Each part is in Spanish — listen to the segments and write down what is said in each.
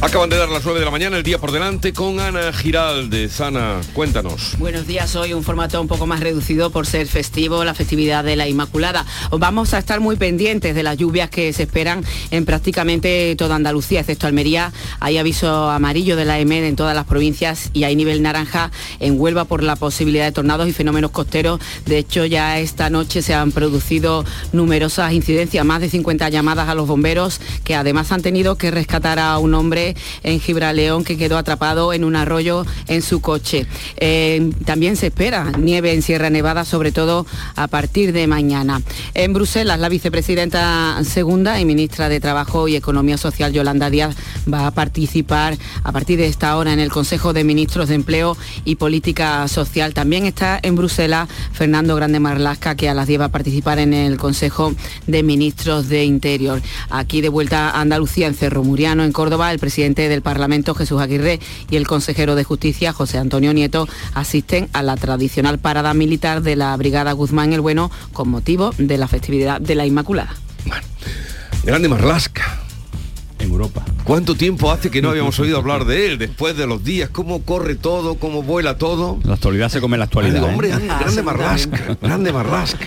Acaban de dar las 9 de la mañana, el día por delante, con Ana Giralde. Ana, cuéntanos. Buenos días, hoy un formato un poco más reducido por ser festivo, la festividad de la Inmaculada. Vamos a estar muy pendientes de las lluvias que se esperan en prácticamente toda Andalucía, excepto Almería. Hay aviso amarillo de la EMED en todas las provincias y hay nivel naranja en Huelva por la posibilidad de tornados y fenómenos costeros. De hecho, ya esta noche se han producido numerosas incidencias, más de 50 llamadas a los bomberos que además han tenido que rescatar a un hombre en Gibraleón que quedó atrapado en un arroyo en su coche. Eh, también se espera nieve en Sierra Nevada, sobre todo a partir de mañana. En Bruselas, la vicepresidenta segunda y ministra de Trabajo y Economía Social, Yolanda Díaz, va a participar a partir de esta hora en el Consejo de Ministros de Empleo y Política Social. También está en Bruselas Fernando Grande Marlasca, que a las 10 va a participar en el Consejo de Ministros de Interior. Aquí de vuelta a Andalucía, en Cerro Muriano, en Córdoba, el presidente presidente del Parlamento Jesús Aguirre y el consejero de Justicia José Antonio Nieto asisten a la tradicional parada militar de la Brigada Guzmán el Bueno con motivo de la festividad de la Inmaculada. grande Marlasca en Europa. ¿Cuánto tiempo hace que no habíamos oído hablar de él después de los días? ¿Cómo corre todo? ¿Cómo vuela todo? La actualidad se come la actualidad. ¿eh? hombre, grande Marlasca, grande Marlasca.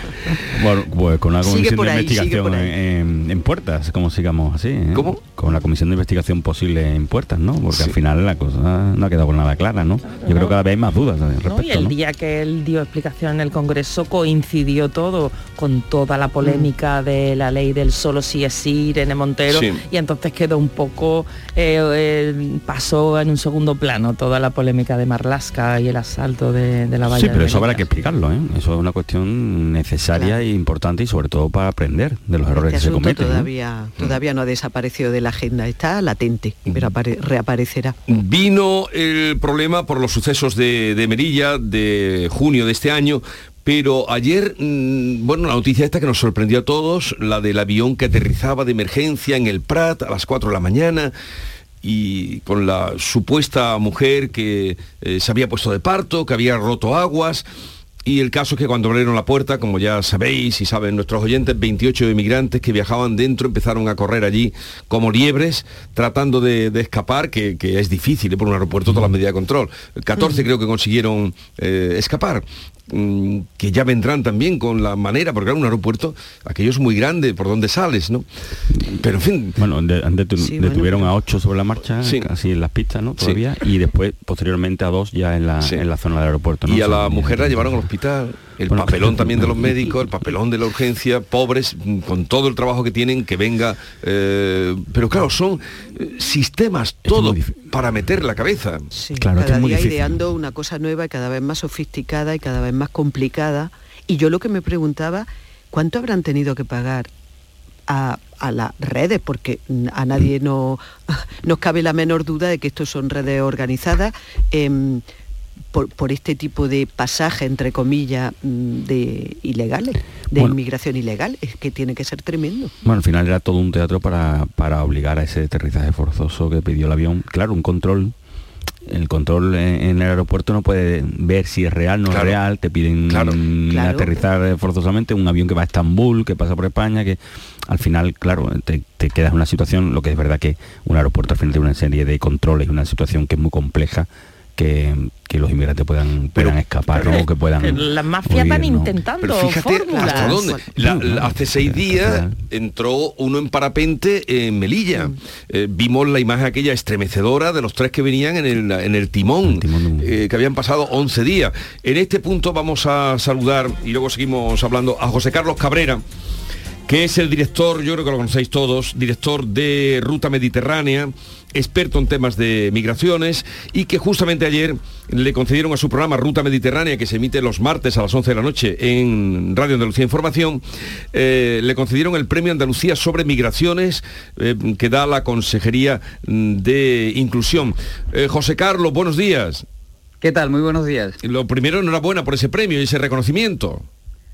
Bueno, pues con una comisión de investigación en, puertas, como sigamos así. ¿eh? ¿Cómo? Con la comisión de investigación posible en puertas, ¿no? Porque al final la cosa no ha quedado nada clara, ¿no? Yo creo que cada vez hay más dudas respecto, Y el día que él dio explicación en el Congreso coincidió todo con toda la polémica de la ley del solo si es Irene Montero y entonces quedó un poco, eh, eh, pasó en un segundo plano toda la polémica de Marlasca y el asalto de, la valla. Sí, pero eso habrá que explicarlo, ¿eh? eso es una cuestión necesaria e importante y sobre todo para aprender de los errores este que se cometen. Todavía, mm. todavía no ha desaparecido de la agenda, está latente, pero reaparecerá. Vino el problema por los sucesos de, de Merilla de junio de este año, pero ayer, mm, bueno, la noticia esta que nos sorprendió a todos, la del avión que aterrizaba de emergencia en el Prat a las 4 de la mañana y con la supuesta mujer que eh, se había puesto de parto, que había roto aguas. Y el caso es que cuando abrieron la puerta, como ya sabéis y saben nuestros oyentes, 28 inmigrantes que viajaban dentro empezaron a correr allí como liebres, tratando de, escapar, que, es difícil ¿eh? por un aeropuerto toda la medida de control. 14 creo que consiguieron eh, escapar. Mm, que ya vendrán también con la manera, porque era un aeropuerto, aquello es muy grande, por donde sales, ¿no? Pero en fin. Bueno, detuvieron a ocho sobre la marcha, así en las pistas, ¿no? Todavía, y después, posteriormente, a dos ya en la, en la zona del aeropuerto. Y a la mujer la llevaron al hospital el papelón también de los médicos, el papelón de la urgencia, pobres, con todo el trabajo que tienen, que venga. Eh, pero claro, son eh, sistemas, todo para meter la cabeza. Sí, claro, cada día ideando una cosa nueva y cada vez más sofisticada y cada vez más complicada. Y yo lo que me preguntaba, ¿cuánto habrán tenido que pagar a, las redes, porque a nadie no, nos cabe la menor duda de que estos son redes organizadas. Em, por, este tipo de pasaje, entre comillas, mm, de ilegales, de inmigración ilegal, es que tiene que ser tremendo. Bueno, al final era todo un teatro para, para obligar a ese aterrizaje forzoso que pidió el avión. Claro, un control el control en el aeropuerto no puede ver si es real, no es real, te piden aterrizar forzosamente un avión que va a Estambul, que pasa por España, que al final, claro, te, te, quedas en una situación, lo que es verdad que un aeropuerto al final tiene una serie de controles, una situación que es muy compleja que, los inmigrantes puedan, puedan escapar o que puedan... Las mafias van intentando pero fíjate hasta dónde. hace seis días entró uno en parapente en Melilla. Mm. Eh, vimos la imagen aquella estremecedora de los tres que venían en el, en el timón, eh, que habían pasado 11 días. En este punto vamos a saludar, y luego seguimos hablando, a José Carlos Cabrera, que es el director, yo creo que lo conocéis todos, director de Ruta Mediterránea, experto en temas de migraciones y que justamente ayer le concedieron a su programa Ruta Mediterránea, que se emite los martes a las 11 de la noche en Radio Andalucía Información, eh, le concedieron el Premio Andalucía sobre Migraciones eh, que da la Consejería de Inclusión. Eh, José Carlos, buenos días. ¿Qué tal? Muy buenos días. Lo primero, enhorabuena por ese premio y ese reconocimiento.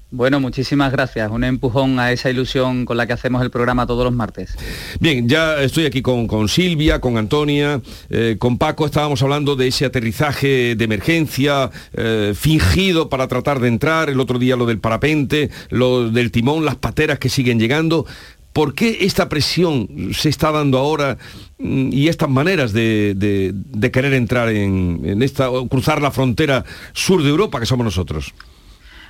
Bueno, muchísimas gracias. Un empujón a esa ilusión con la que hacemos el programa todos los martes. Bien, ya estoy aquí con, Silvia, con Antonia, eh, con Paco. Estábamos hablando de ese aterrizaje de emergencia eh, fingido para tratar de entrar. El otro día lo del parapente, lo del timón, las pateras que siguen llegando. ¿Por qué esta presión se está dando ahora mm, y estas maneras de, querer entrar en, en esta, cruzar la frontera sur de Europa que somos nosotros?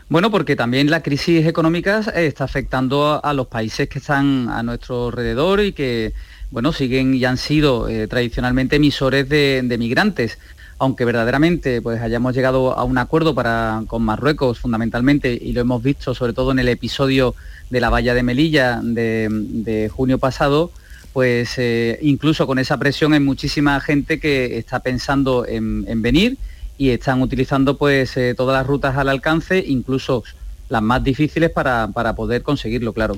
Bueno, porque también la crisis económica eh, está afectando a, los países que están a nuestro alrededor y que, bueno, siguen y han sido eh, tradicionalmente emisores de, migrantes. Aunque verdaderamente pues, hayamos llegado a un acuerdo para, con Marruecos fundamentalmente, y lo hemos visto sobre todo en el episodio de la valla de Melilla de, junio pasado, pues eh, incluso con esa presión hay muchísima gente que está pensando en venir y están utilizando pues eh, todas las rutas al alcance, incluso las más difíciles para, poder conseguirlo, claro.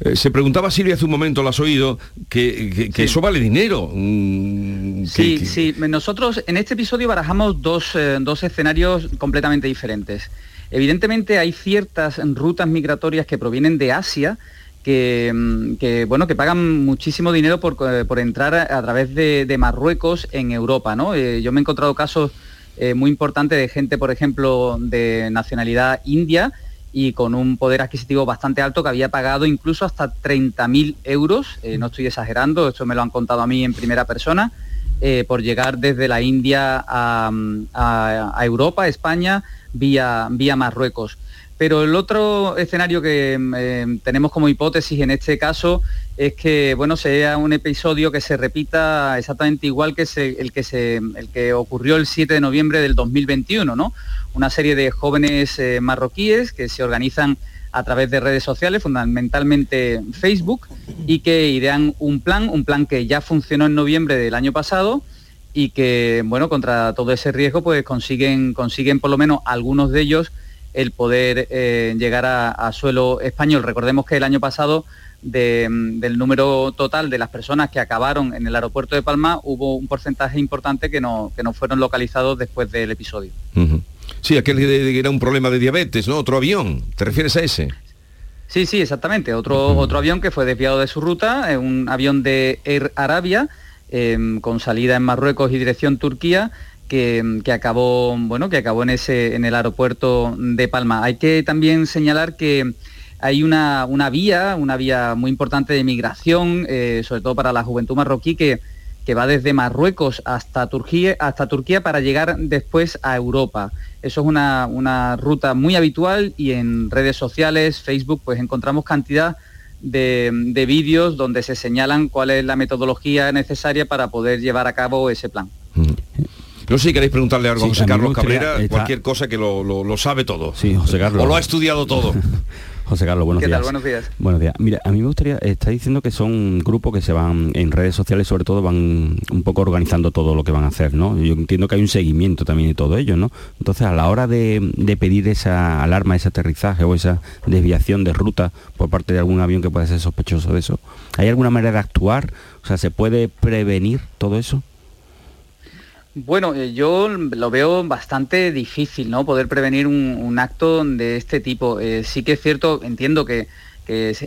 Eh, se preguntaba Silvia hace un momento, lo has oído, que, eso vale dinero. Mm, sí, sí, nosotros en este episodio barajamos dos, eh, dos escenarios completamente diferentes. Evidentemente hay ciertas rutas migratorias que provienen de Asia, Mm, que, bueno, que pagan muchísimo dinero por, eh, entrar a, través de, Marruecos en Europa. ¿no? Eh, yo me he encontrado casos eh, muy importantes de gente, por ejemplo, de nacionalidad india y con un poder adquisitivo bastante alto que había pagado incluso hasta 30.000 euros, no estoy exagerando, esto me lo han contado a mí en primera persona, por llegar desde la India a, a Europa, a España, vía, vía Marruecos. Pero el otro escenario que eh, tenemos como hipótesis en este caso es que bueno, sea un episodio que se repita exactamente igual que el, que se, el que ocurrió el 7 de noviembre del 2021, ¿no? Una serie de jóvenes eh, marroquíes que se organizan a través de redes sociales, fundamentalmente Facebook, y que idean un plan, un plan que ya funcionó en noviembre del año pasado y que, bueno, contra todo ese riesgo, pues consiguen, consiguen por lo menos algunos de ellos el poder eh, llegar a, suelo español. Recordemos que el año pasado del número total de las personas que acabaron en el aeropuerto de Palma hubo un porcentaje importante que no, que no fueron localizados después del episodio. Sí, aquel que era un problema de diabetes, ¿no? Otro avión, ¿te refieres a ese? Sí, sí, exactamente. Otro, otro avión que fue desviado de su ruta, eh, un avión de Air Arabia, em, con salida en Marruecos y dirección Turquía, que, acabó, bueno, que acabó en, ese, en el aeropuerto de Palma. Hay que también señalar que hay una, vía, una vía muy importante de migración, eh, sobre todo para la juventud marroquí, que, que va desde Marruecos hasta Turquía, hasta Turquía para llegar después a Europa. Eso es una, ruta muy habitual y en redes sociales, Facebook, pues encontramos cantidad de, vídeos donde se señalan cuál es la metodología necesaria para poder llevar a cabo ese plan. No sé si queréis preguntarle algo a José Carlos Cabrera, cualquier cosa que lo, sabe todo. Sí, José Carlos. O lo ha estudiado todo. José Carlos, buenos ¿Qué días. Tal? Buenos días. Buenos días. Mira, a mí me gustaría, está diciendo que son grupos que se van en redes sociales, sobre todo van un poco organizando todo lo que van a hacer, ¿no? Yo entiendo que hay un seguimiento también de todo ello, ¿no? Entonces, a la hora de, pedir esa alarma, ese aterrizaje o esa desviación de ruta por parte de algún avión que pueda ser sospechoso de eso, ¿hay alguna manera de actuar? O sea, ¿se puede prevenir todo eso? Bueno, eh, yo lo veo bastante difícil, ¿no? Poder prevenir un, acto de este tipo. Eh, sí que es cierto, entiendo que,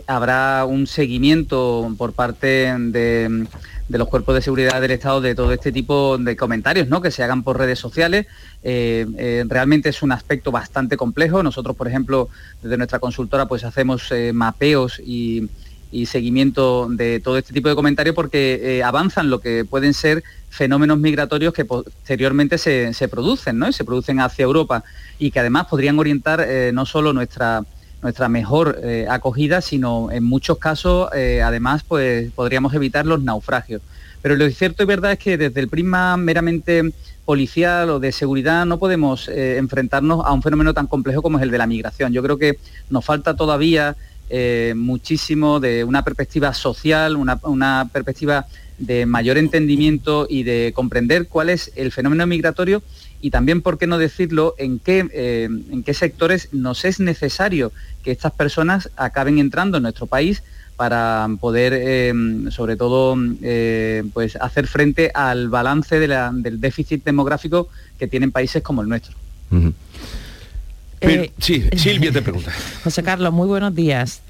habrá un seguimiento por parte de, los cuerpos de seguridad del Estado de todo este tipo de comentarios, ¿no? Que se hagan por redes sociales. Eh, realmente es un aspecto bastante complejo. Nosotros, por ejemplo, desde nuestra consultora, pues hacemos mapeos y y seguimiento de todo este tipo de comentarios porque eh, avanzan lo que pueden ser fenómenos migratorios que posteriormente se, producen, ¿no? se producen hacia Europa y que además podrían orientar eh, no solo nuestra, nuestra mejor eh, acogida, sino en muchos casos además pues, podríamos evitar los naufragios. Pero lo cierto y verdad es que desde el prisma meramente policial o de seguridad no podemos enfrentarnos a un fenómeno tan complejo como es el de la migración. Yo creo que nos falta todavía eh, muchísimo de una perspectiva social, una, perspectiva de mayor entendimiento y de comprender cuál es el fenómeno migratorio y también, por qué no decirlo, en qué, eh, en qué sectores nos es necesario que estas personas acaben entrando en nuestro país para poder, eh, sobre todo, pues hacer frente al balance del déficit demográfico que tienen países como el nuestro. Sí, Silvia te pregunta. José Carlos, muy buenos días.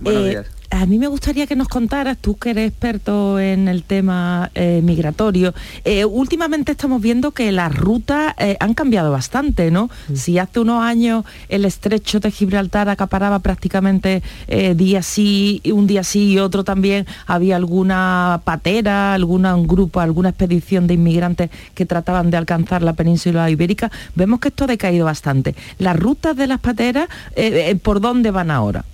Buenos días a mí me gustaría que nos contaras, tú que eres experto en el tema eh, migratorio, eh, últimamente estamos viendo que las rutas eh, han cambiado bastante, ¿no? Mm. Si hace unos años el estrecho de Gibraltar acaparaba prácticamente día sí, un día sí y otro también, había alguna patera, alguna, un grupo, alguna expedición de inmigrantes que trataban de alcanzar la península ibérica, vemos que esto ha decaído bastante. Las rutas de las pateras, ¿por dónde van ahora?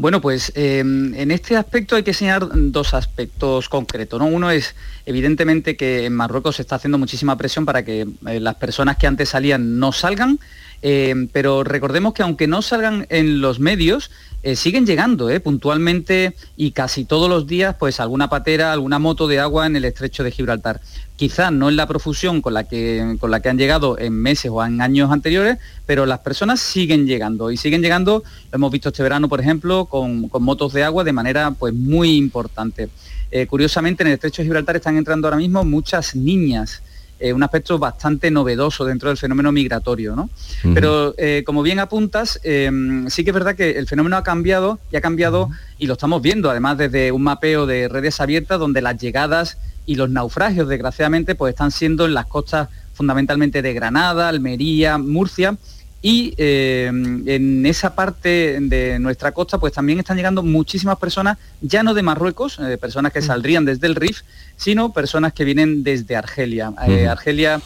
Bueno, pues em, en este aspecto hay que señalar dos aspectos concretos. ¿no? Uno es, evidentemente, que en Marruecos se está haciendo muchísima presión para que eh, las personas que antes salían no salgan, em, pero recordemos que aunque no salgan en los medios, eh, siguen llegando eh, puntualmente y casi todos los días, pues alguna patera, alguna moto de agua en el estrecho de Gibraltar quizás no en la profusión con la, que, con la que han llegado en meses o en años anteriores, pero las personas siguen llegando y siguen llegando, lo hemos visto este verano, por ejemplo, con, motos de agua de manera pues, muy importante. Eh, curiosamente, en el estrecho de Gibraltar están entrando ahora mismo muchas niñas. Eh, un aspecto bastante novedoso dentro del fenómeno migratorio. ¿no? Pero eh, como bien apuntas, sí que es verdad que el fenómeno ha cambiado y ha cambiado y lo estamos viendo, además desde un mapeo de redes abiertas donde las llegadas y los naufragios, desgraciadamente, pues están siendo en las costas fundamentalmente de Granada, Almería, Murcia, y eh, en esa parte de nuestra costa pues también están llegando muchísimas personas, ya no de Marruecos, eh, personas que mm. saldrían desde el RIF, sino personas que vienen desde Argelia. Eh, Argelia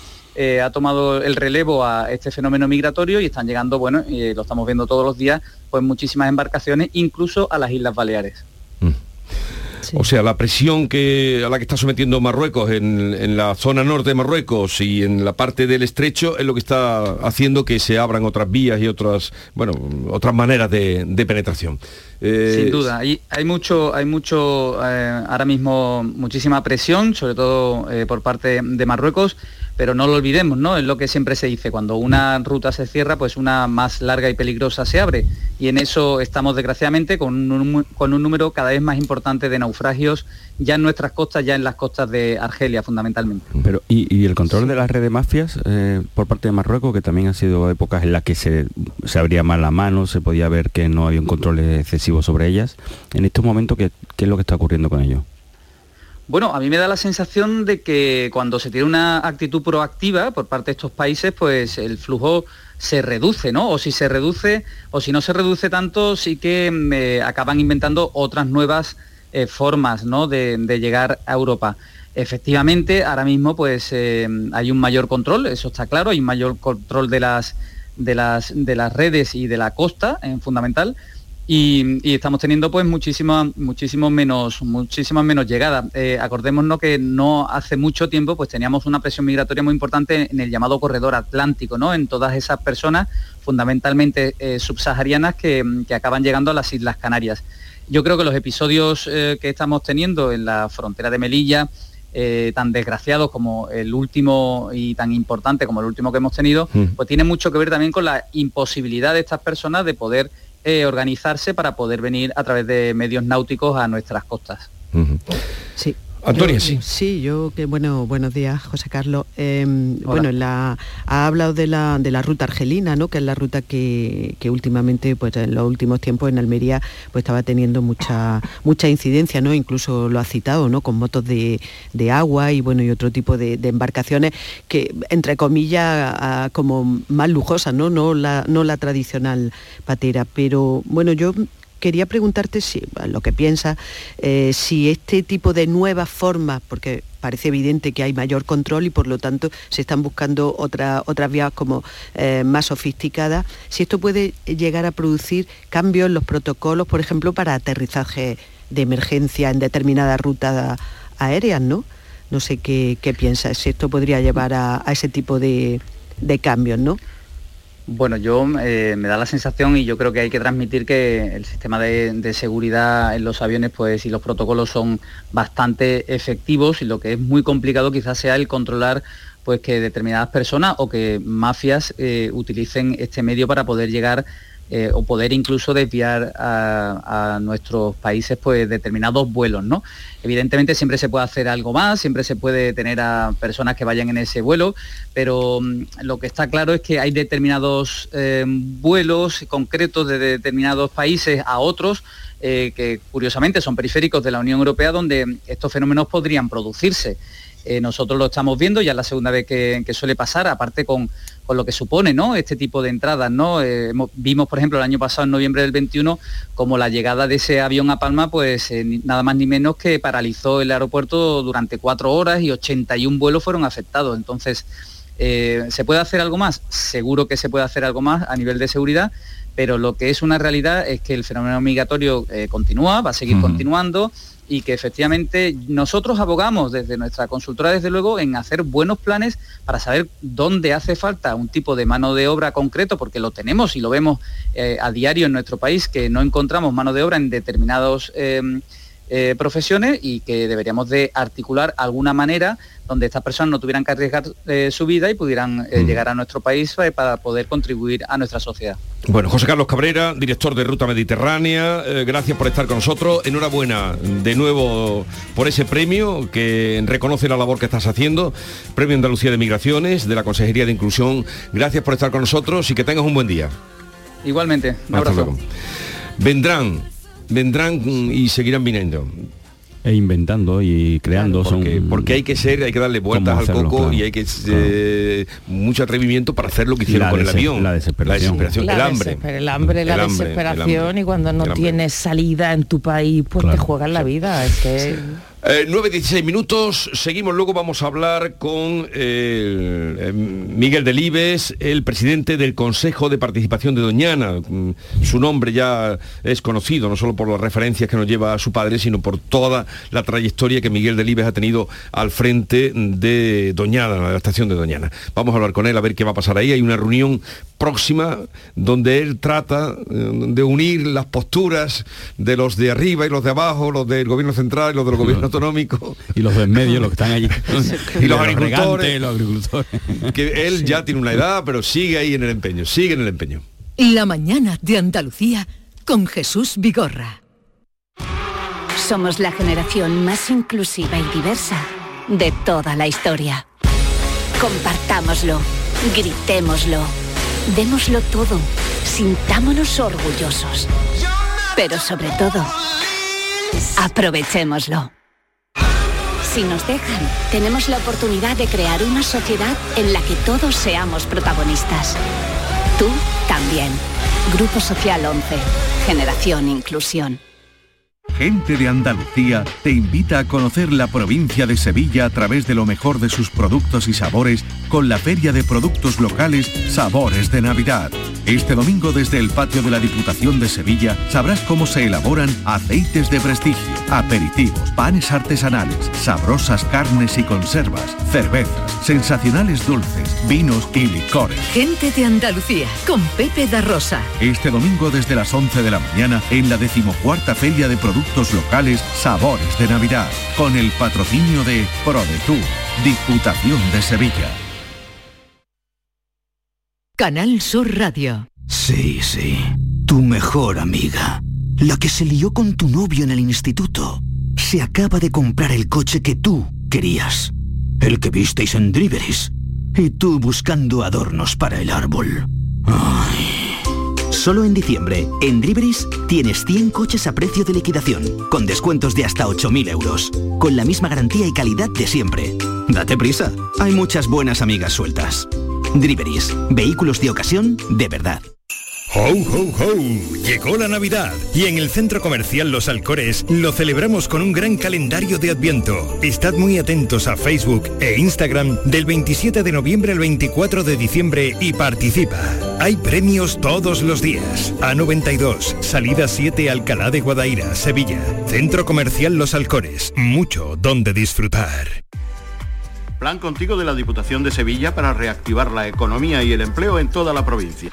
ha tomado el relevo a este fenómeno migratorio y están llegando, bueno, lo estamos viendo todos los días, pues muchísimas embarcaciones, incluso a las Islas Baleares. O sea, la presión que, a la que está sometiendo Marruecos en, la zona norte de Marruecos y en la parte del estrecho es lo que está haciendo que se abran otras vías y otras, bueno, otras maneras de, penetración. Eh, Sin duda, hay, hay mucho, hay mucho eh, ahora mismo muchísima presión, sobre todo eh, por parte de Marruecos pero no lo olvidemos, ¿no? Es lo que siempre se dice, cuando una ruta se cierra, pues una más larga y peligrosa se abre. Y en eso estamos desgraciadamente con un, con un número cada vez más importante de naufragios ya en nuestras costas, ya en las costas de Argelia fundamentalmente. Pero, ¿y, el control de las redes mafias eh, por parte de Marruecos, que también han sido épocas en las que se, se abría más la mano, se podía ver que no había un control excesivo sobre ellas? En estos momentos, ¿qué, qué es lo que está ocurriendo con ellos? Bueno, a mí me da la sensación de que cuando se tiene una actitud proactiva por parte de estos países, pues el flujo se reduce, ¿no? O si se reduce, o si no se reduce tanto, sí que me acaban inventando otras nuevas eh, formas, ¿no? De, llegar a Europa. Efectivamente, ahora mismo pues eh, hay un mayor control, eso está claro, hay un mayor control de las, de las, de las redes y de la costa, en fundamental, y, estamos teniendo pues muchísimas muchísimo menos muchísimas menos llegadas eh, acordémonos que no hace mucho tiempo pues teníamos una presión migratoria muy importante en el llamado corredor atlántico no en todas esas personas fundamentalmente eh, subsaharianas que, acaban llegando a las islas canarias. Yo creo que los episodios eh, que estamos teniendo en la frontera de Melilla tan desgraciados como el último y tan importante como el último que hemos tenido, mm. pues tiene mucho que ver también con la imposibilidad de estas personas de poder eh, organizarse para poder venir a través de medios náuticos a nuestras costas. Sí. Antonia, sí. Sí, yo que bueno, buenos días, José Carlos. Em, bueno, la, ha hablado de la, de la ruta argelina, ¿no? Que es la ruta que, últimamente, pues en los últimos tiempos en Almería, pues estaba teniendo mucha, mucha incidencia, ¿no? Incluso lo ha citado, ¿no? Con motos de, agua y bueno, y otro tipo de, embarcaciones que, entre comillas, como más lujosas, ¿no? No la, no la tradicional patera. Pero bueno, yo quería preguntarte si, lo que piensas, eh, si este tipo de nuevas formas, porque parece evidente que hay mayor control y por lo tanto se están buscando otras vías como eh, más sofisticadas, si esto puede llegar a producir cambios en los protocolos, por ejemplo, para aterrizaje de emergencia en determinadas rutas aéreas, ¿no? No sé qué, piensas, si esto podría llevar a, ese tipo de, de cambios, ¿no? Bueno, yo eh, me da la sensación y yo creo que hay que transmitir que el sistema de, seguridad en los aviones pues, y los protocolos son bastante efectivos y lo que es muy complicado quizás sea el controlar pues, que determinadas personas o que mafias eh, utilicen este medio para poder llegar eh, o poder incluso desviar a, nuestros países pues determinados vuelos, ¿no? Evidentemente siempre se puede hacer algo más, siempre se puede tener a personas que vayan en ese vuelo, pero mm, lo que está claro es que hay determinados eh, vuelos concretos de determinados países a otros eh, que curiosamente son periféricos de la Unión Europea donde estos fenómenos podrían producirse. Eh, nosotros lo estamos viendo, ya es la segunda vez que, suele pasar, aparte con, lo que supone ¿no? este tipo de entradas. ¿no? Eh, vimos, por ejemplo, el año pasado, en noviembre del 21, como la llegada de ese avión a Palma, pues eh, nada más ni menos que paralizó el aeropuerto durante cuatro horas y 81 vuelos fueron afectados. Entonces, ¿se puede hacer algo más? Seguro que se puede hacer algo más a nivel de seguridad, pero lo que es una realidad es que el fenómeno migratorio continúa, va a seguir continuando y que efectivamente nosotros abogamos desde nuestra consultora, desde luego, en hacer buenos planes para saber dónde hace falta un tipo de mano de obra concreto, porque lo tenemos y lo vemos eh, a diario en nuestro país, que no encontramos mano de obra en determinadas em, eh, profesiones y que deberíamos de articular alguna manera donde estas personas no tuvieran que arriesgar eh, su vida y pudieran eh, mm. llegar a nuestro país para poder contribuir a nuestra sociedad. Bueno, José Carlos Cabrera, director de Ruta Mediterránea, gracias por estar con nosotros. Enhorabuena de nuevo por ese premio que reconoce la labor que estás haciendo, Premio Andalucía de Migraciones de la Consejería de Inclusión. Gracias por estar con nosotros y que tengas un buen día. Igualmente, un abrazo. Vendrán, vendrán y seguirán viniendo. E inventando y creando porque, son porque hay que ser hay que darle vueltas al coco y hay que eh, mucho atrevimiento para hacer lo que hicieron con el avión. la desesperación, el hambre. el hambre la desesperación y cuando no tienes salida en tu país pues te juegan la vida es que 9.16 eh, minutos, seguimos, luego vamos a hablar con eh, Miguel Delibes, el presidente del Consejo de Participación de Doñana. Mm, su nombre ya es conocido, no solo por las referencias que nos lleva a su padre, sino por toda la trayectoria que Miguel Delibes ha tenido al frente de Doñana, la estación de Doñana. Vamos a hablar con él a ver qué va a pasar ahí. Hay una reunión próxima donde él trata eh, de unir las posturas de los de arriba y los de abajo, los del gobierno central y los del gobierno autonómico. Y los de en medio, los que están allí. y los, agricultores, los agricultores. Que él ya tiene una edad, pero sigue ahí en el empeño, sigue en el empeño. La mañana de Andalucía con Jesús Vigorra. Somos la generación más inclusiva y diversa de toda la historia. Compartámoslo, gritémoslo Démoslo todo, sintámonos orgullosos. Pero sobre todo, aprovechémoslo. Si nos dejan, tenemos la oportunidad de crear una sociedad en la que todos seamos protagonistas. Tú también. Grupo Social 11. Generación Inclusión. Gente de Andalucía te invita a conocer la provincia de Sevilla a través de lo mejor de sus productos y sabores con la Feria de Productos Locales Sabores de Navidad. Este domingo desde el patio de la Diputación de Sevilla sabrás cómo se elaboran aceites de prestigio, aperitivos, panes artesanales, sabrosas carnes y conservas, cervezas, sensacionales dulces, vinos y licores. Gente de Andalucía con Pepe da Rosa. Este domingo desde las 11 de la mañana en la decimocuarta Feria de Productos productos locales Sabores de Navidad, con el patrocinio de ProDetour, Diputación de Sevilla. Canal Sur Radio. Sí, sí, tu mejor amiga, la que se lió con tu novio en el instituto, se acaba de comprar el coche que tú querías, el que visteis en Driveris, y tú buscando adornos para el árbol. Ay. Solo en diciembre, en Driveris, tienes 100 coches a precio de liquidación, con descuentos de hasta 8.000 euros, con la misma garantía y calidad de siempre. Date prisa, hay muchas buenas amigas sueltas. Driveris, vehículos de ocasión de verdad. ¡Ho, ho, ho! Llegó la Navidad y en el Centro Comercial Los Alcores lo celebramos con un gran calendario de Adviento. Estad muy atentos a Facebook e Instagram del 27 de noviembre al 24 de diciembre y participa. Hay premios todos los días. A92, salida 7 Alcalá de Guadaira, Sevilla. Centro Comercial Los Alcores. Mucho donde disfrutar. Plan contigo de la Diputación de Sevilla para reactivar la economía y el empleo en toda la provincia.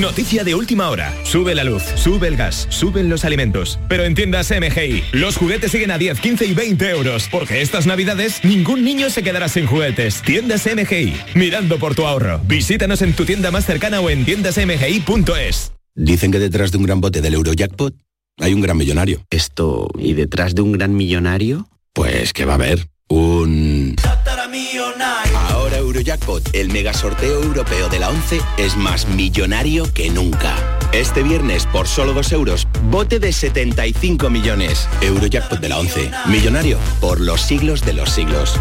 Noticia de última hora. Sube la luz, sube el gas, suben los alimentos. Pero en tiendas MGI, los juguetes siguen a 10, 15 y 20 euros. Porque estas navidades ningún niño se quedará sin juguetes. Tiendas MGI, mirando por tu ahorro. Visítanos en tu tienda más cercana o en tiendasmgi.es. Dicen que detrás de un gran bote del Eurojackpot hay un gran millonario. Esto, ¿y detrás de un gran millonario? Pues que va a haber un... Eurojackpot, el mega sorteo europeo de la 11, es más millonario que nunca. Este viernes, por solo 2 euros, bote de 75 millones. Eurojackpot de la 11, millonario por los siglos de los siglos.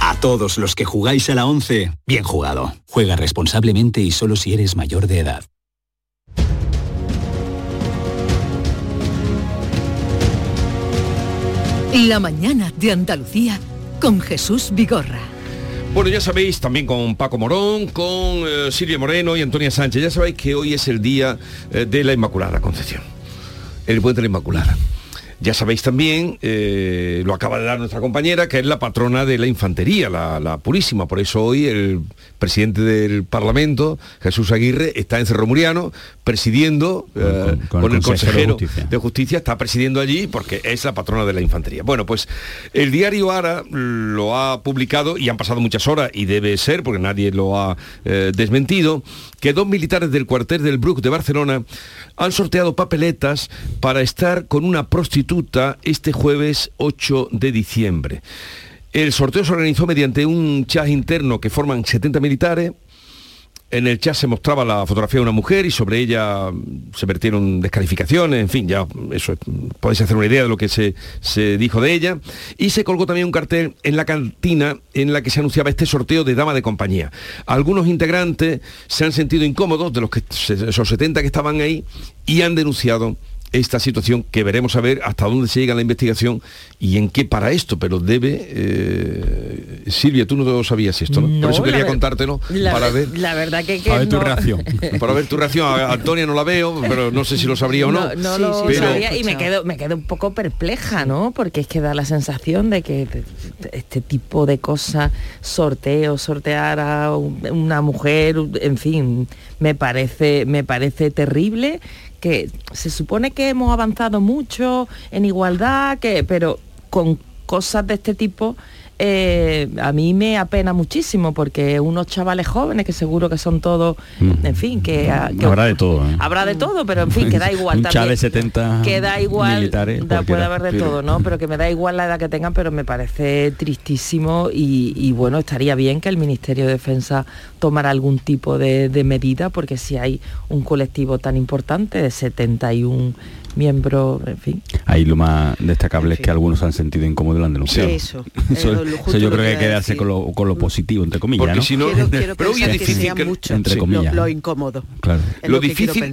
A todos los que jugáis a la 11, bien jugado. Juega responsablemente y solo si eres mayor de edad. La mañana de Andalucía con Jesús Vigorra. Bueno, ya sabéis, también con Paco Morón, con eh, Silvia Moreno y Antonia Sánchez, ya sabéis que hoy es el día eh, de la Inmaculada Concepción, el puente de la Inmaculada. Ya sabéis también, eh, lo acaba de dar nuestra compañera, que es la patrona de la infantería, la, Purísima. Por eso hoy el presidente del Parlamento, Jesús Aguirre, está en Cerro Muriano presidiendo con, el, consejero, de justicia. está presidiendo allí porque es la patrona de la infantería. Bueno, pues el diario Ara lo ha publicado y han pasado muchas horas y debe ser, porque nadie lo ha eh, desmentido, que dos militares del cuartel del Bruc de Barcelona han sorteado papeletas para estar con una prostituta este jueves 8 de diciembre. El sorteo se organizó mediante un chat interno que forman 70 militares, en el chat se mostraba la fotografía de una mujer y sobre ella se vertieron descalificaciones, en fin, ya eso podéis hacer una idea de lo que se, se, dijo de ella. Y se colgó también un cartel en la cantina en la que se anunciaba este sorteo de dama de compañía. Algunos integrantes se han sentido incómodos de los que esos 70 que estaban ahí y han denunciado esta situación que veremos a ver hasta dónde se llega la investigación y en qué para esto, pero debe... Eh, Silvia, tú no lo sabías esto, ¿no? Por eso quería contártelo para ver... La verdad que... para ver tu reacción. para ver tu reacción. A Antonia no la veo, pero no sé si lo sabría o no. No, lo sabía y me quedo, me quedo un poco perpleja, ¿no? Porque es que da la sensación de que este tipo de cosas, sorteo, sortear a una mujer, en fin, me parece, me parece terrible que se supone que hemos avanzado mucho en igualdad, que, pero con cosas de este tipo eh, a mí me apena muchísimo porque unos chavales jóvenes que seguro que son todos, en fin, que, habrá de todo. ¿eh? Habrá de todo, pero en fin, que da igual. Un también, 70 que da igual, puede haber de todo, ¿no? Pero que me da igual la edad que tengan, pero me parece tristísimo y, bueno, estaría bien que el Ministerio de Defensa tomara algún tipo de, de medida porque si hay un colectivo tan importante de 71 miembro, en fin. Ahí lo más destacable es que algunos han sentido incómodo y lo han denunciado. eso, eso, yo creo que hay que quedarse con lo, con lo, positivo, entre comillas. Porque si no, pero es difícil que, mucho entre comillas. Lo, incómodo. Claro. lo, lo difícil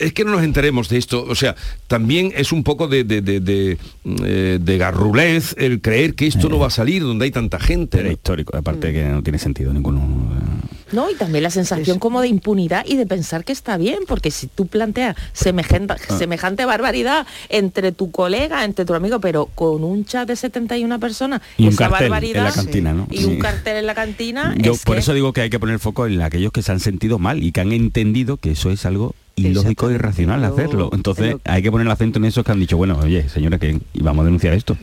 es que no nos enteremos de esto. O sea, también es un poco de, de, de, eh, garrulez el creer que esto no va a salir donde hay tanta gente. Era histórico, aparte que no tiene sentido ninguno. No, y también la sensación como de impunidad y de pensar que está bien, porque si tú planteas semejante, ah. semejante barbaridad entre tu colega, entre tu amigo, pero con un chat de 71 personas, y esa un barbaridad en la cantina, ¿no? y un cartel en la cantina. Yo por eso digo que hay que poner foco en aquellos que se han sentido mal y que han entendido que eso es algo ilógico y irracional hacerlo. Entonces hay que poner el acento en esos que han dicho, bueno, oye, señora, que vamos a denunciar esto.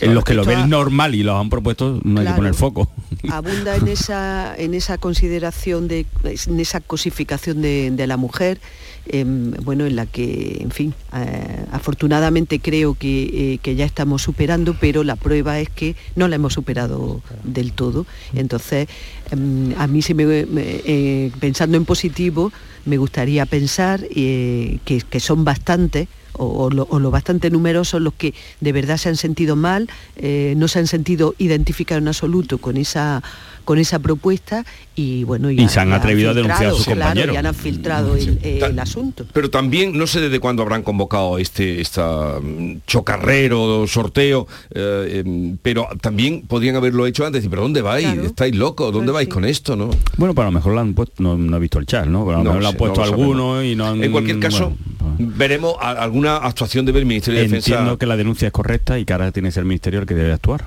en los que lo ven normal y lo han propuesto, no hay que poner foco. Abunda en esa, en esa consideración de, en esa cosificación de, la mujer, em, bueno, en la que, en fin, eh, afortunadamente creo que, eh, que, ya estamos superando, pero la prueba es que no la hemos superado del todo. Entonces, em, a mí se me, eh, pensando en positivo, me gustaría pensar eh, que, son bastantes o, lo, bastante numerosos los que de verdad se han sentido mal, eh, no se han sentido identificados en absoluto con esa con esa propuesta y bueno y, se han atrevido a denunciar a sus compañeros. han filtrado el, asunto. Pero también no sé desde cuándo habrán convocado este esta mm, chocarrero sorteo, eh, em, pero también podrían haberlo hecho antes. Y pero dónde vais? Estáis locos. ¿Dónde pues vais con esto? No. Bueno, para lo mejor lo han puesto, no, he visto el chat, ¿no? Pero a lo mejor lo han puesto alguno y no han. En cualquier caso. Pues. veremos alguna actuación del Ministerio de Defensa. Entiendo que la denuncia es correcta y que ahora tiene que ser el Ministerio el que debe actuar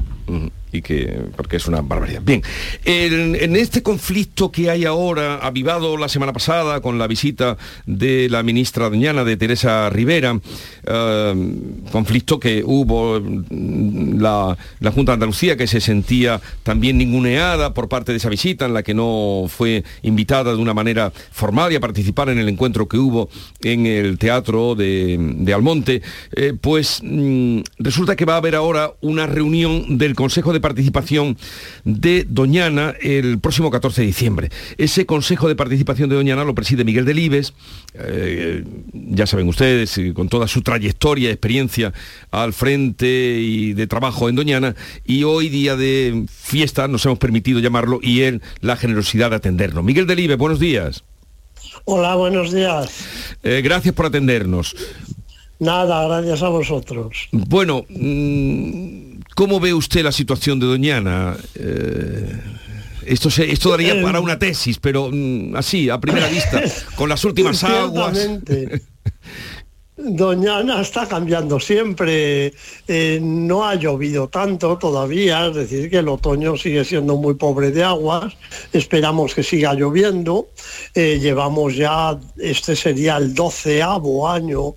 y que porque es una barbaridad. Bien, en, este conflicto que hay ahora, avivado la semana pasada con la visita de la ministra doñana de Teresa Rivera, eh, conflicto que hubo mm, la, la, Junta de Andalucía que se sentía también ninguneada por parte de esa visita en la que no fue invitada de una manera formal y a participar en el encuentro que hubo en el teatro de, Almonte, eh, pues mm, resulta que va a haber ahora una reunión del Consejo de Participación de Doñana el próximo 14 de diciembre. Ese Consejo de Participación de Doñana lo preside Miguel Delibes, eh, ya saben ustedes, eh, con toda su trayectoria, experiencia al frente y de trabajo en Doñana, y hoy día de fiesta nos hemos permitido llamarlo y él la generosidad de atendernos. Miguel Delibes, buenos días. Hola, buenos días. Eh, gracias por atendernos. Nada, gracias a vosotros. Bueno, mm, ¿Cómo ve usted la situación de Doñana? Eh, esto, se, esto daría eh, para una tesis, pero mm, así, a primera vista, con las últimas aguas. Doñana está cambiando siempre, eh, no ha llovido tanto todavía, es decir, que el otoño sigue siendo muy pobre de aguas, esperamos que siga lloviendo, llevamos ya, este sería el doceavo año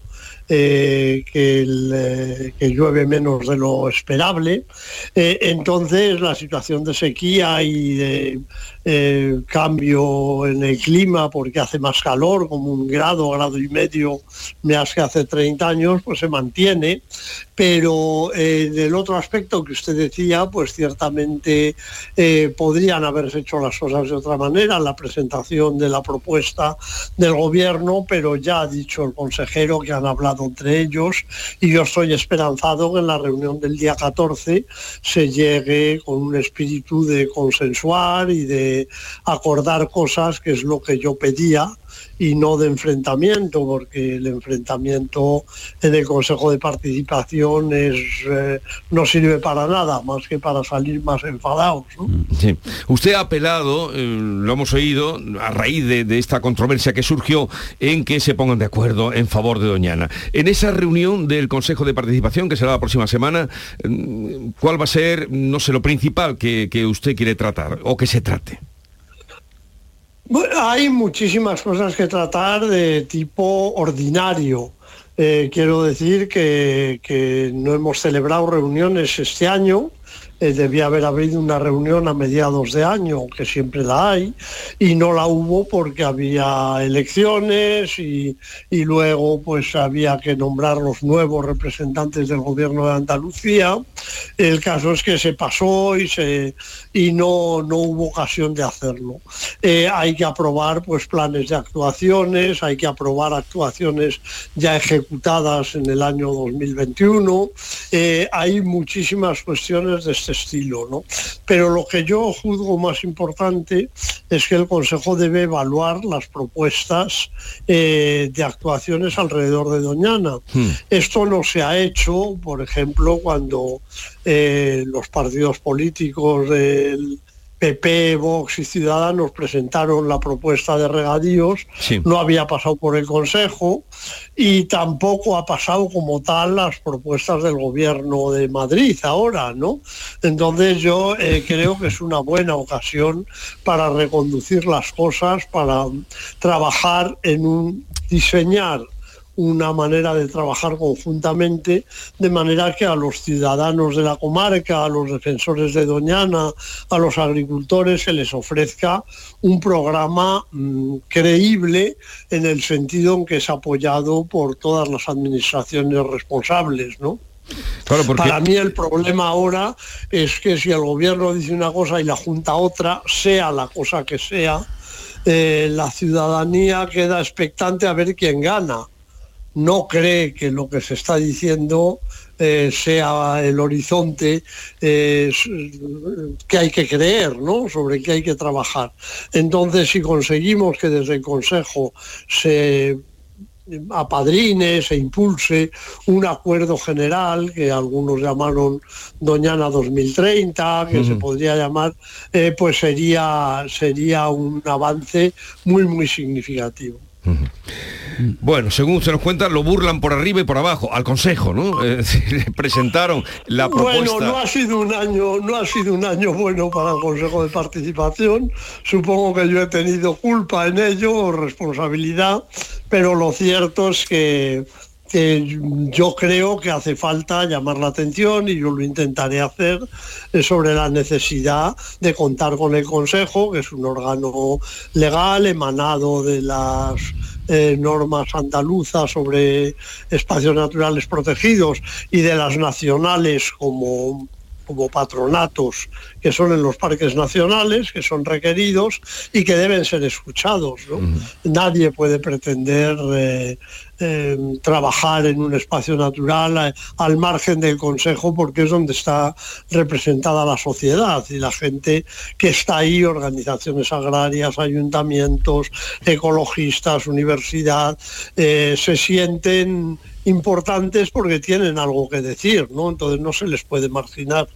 eh, eh, que, llueve menos de lo esperable. Eh, entonces la situación de sequía y de cambio en el clima porque hace más calor, como un grado, grado y medio más que hace 30 años, pues se mantiene. Pero del otro aspecto que usted decía, pues ciertamente podrían haberse hecho las cosas de otra manera, la presentación de la propuesta del gobierno, pero ya ha dicho el consejero que han hablado entre ellos y yo estoy esperanzado que en la reunión del día 14 se llegue con un espíritu de consensuar y de acordar cosas, que es lo que yo pedía y no de enfrentamiento, porque el enfrentamiento en el Consejo de Participación es, eh, no sirve para nada, más que para salir más enfadados. Sí. Usted ha apelado, eh, lo hemos oído, a raíz de, esta controversia que surgió, en que se pongan de acuerdo en favor de Doñana. En esa reunión del Consejo de Participación, que será la próxima semana, mm, ¿cuál va a ser, no sé, lo principal que usted quiere tratar o que se trate? Hay muchísimas cosas que tratar de tipo ordinario. Eh, quiero decir que, que, no hemos celebrado reuniones este año, eh, debía haber habido una reunión a mediados de año, que siempre la hay, y no la hubo porque había elecciones y, luego pues había que nombrar los nuevos representantes del gobierno de Andalucía. El caso es que se pasó y, se, y no, no hubo ocasión de hacerlo. Eh, hay que aprobar pues planes de actuaciones, hay que aprobar actuaciones ya ejecutadas en el año 2021. Eh, hay muchísimas cuestiones de este estilo. ¿no? Pero lo que yo juzgo más importante es que el Consejo debe evaluar las propuestas eh, de actuaciones alrededor de Doñana. Hmm. Esto no se ha hecho, por ejemplo, cuando eh, los partidos políticos del PP, Vox y Ciudadanos presentaron la propuesta de regadíos, no había pasado por el Consejo y tampoco ha pasado como tal las propuestas del Gobierno de Madrid ahora, ¿no? Entonces yo eh, creo que es una buena ocasión para reconducir las cosas, para trabajar en un diseñar una manera de trabajar conjuntamente, de manera que a los ciudadanos de la comarca, a los defensores de Doñana, a los agricultores se les ofrezca un programa mm, creíble en el sentido en que es apoyado por todas las administraciones responsables, ¿no? Para mí el problema ahora es que si el gobierno dice una cosa y la Junta otra, sea la cosa que sea, eh, la ciudadanía queda expectante a ver quién gana no cree que lo que se está diciendo eh, sea el horizonte eh, que hay que creer, ¿no? Sobre qué hay que trabajar. Entonces, si conseguimos que desde el Consejo se apadrine, se impulse un acuerdo general que algunos llamaron Doñana 2030, que se podría llamar, eh, pues sería, sería un avance muy, muy significativo. Bueno, según se nos cuenta, lo burlan por arriba y por abajo, al Consejo, ¿no? presentaron la propuesta. Bueno, no ha sido un año, no ha sido un año bueno para el Consejo de Participación. Supongo que yo he tenido culpa en ello, o responsabilidad, pero lo cierto es que que yo creo que hace falta llamar la atención y yo lo intentaré hacer sobre la necesidad de contar con el Consejo, que es un órgano legal emanado de las eh, normas andaluzas sobre espacios naturales protegidos y de las nacionales como como patronatos que son en los parques nacionales, que son requeridos y que deben ser escuchados. Nadie puede pretender eh, eh, trabajar en un espacio natural al margen del Consejo porque es donde está representada la sociedad y la gente que está ahí, organizaciones agrarias, ayuntamientos, ecologistas, universidad, se sienten importantes porque tienen algo que decir, ¿no? Entonces no se les puede marginar.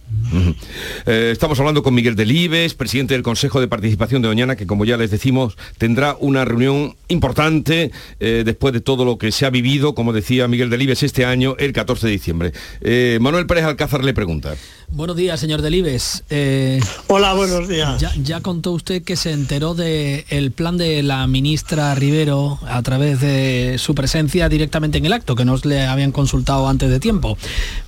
Eh, estamos hablando con Miguel Delibes, presidente del Consejo de Participación de Doñana, que como ya les decimos, tendrá una reunión importante eh, después de todo lo que se ha vivido, como decía Miguel Delibes, este año, el 14 de diciembre. Eh, Manuel Pérez Alcázar le pregunta. Buenos días, señor Delibes. Hola, buenos días. Ya, contó usted que se enteró del plan de la ministra Rivero a través de su presencia directamente en el acto, que no le habían consultado antes de tiempo.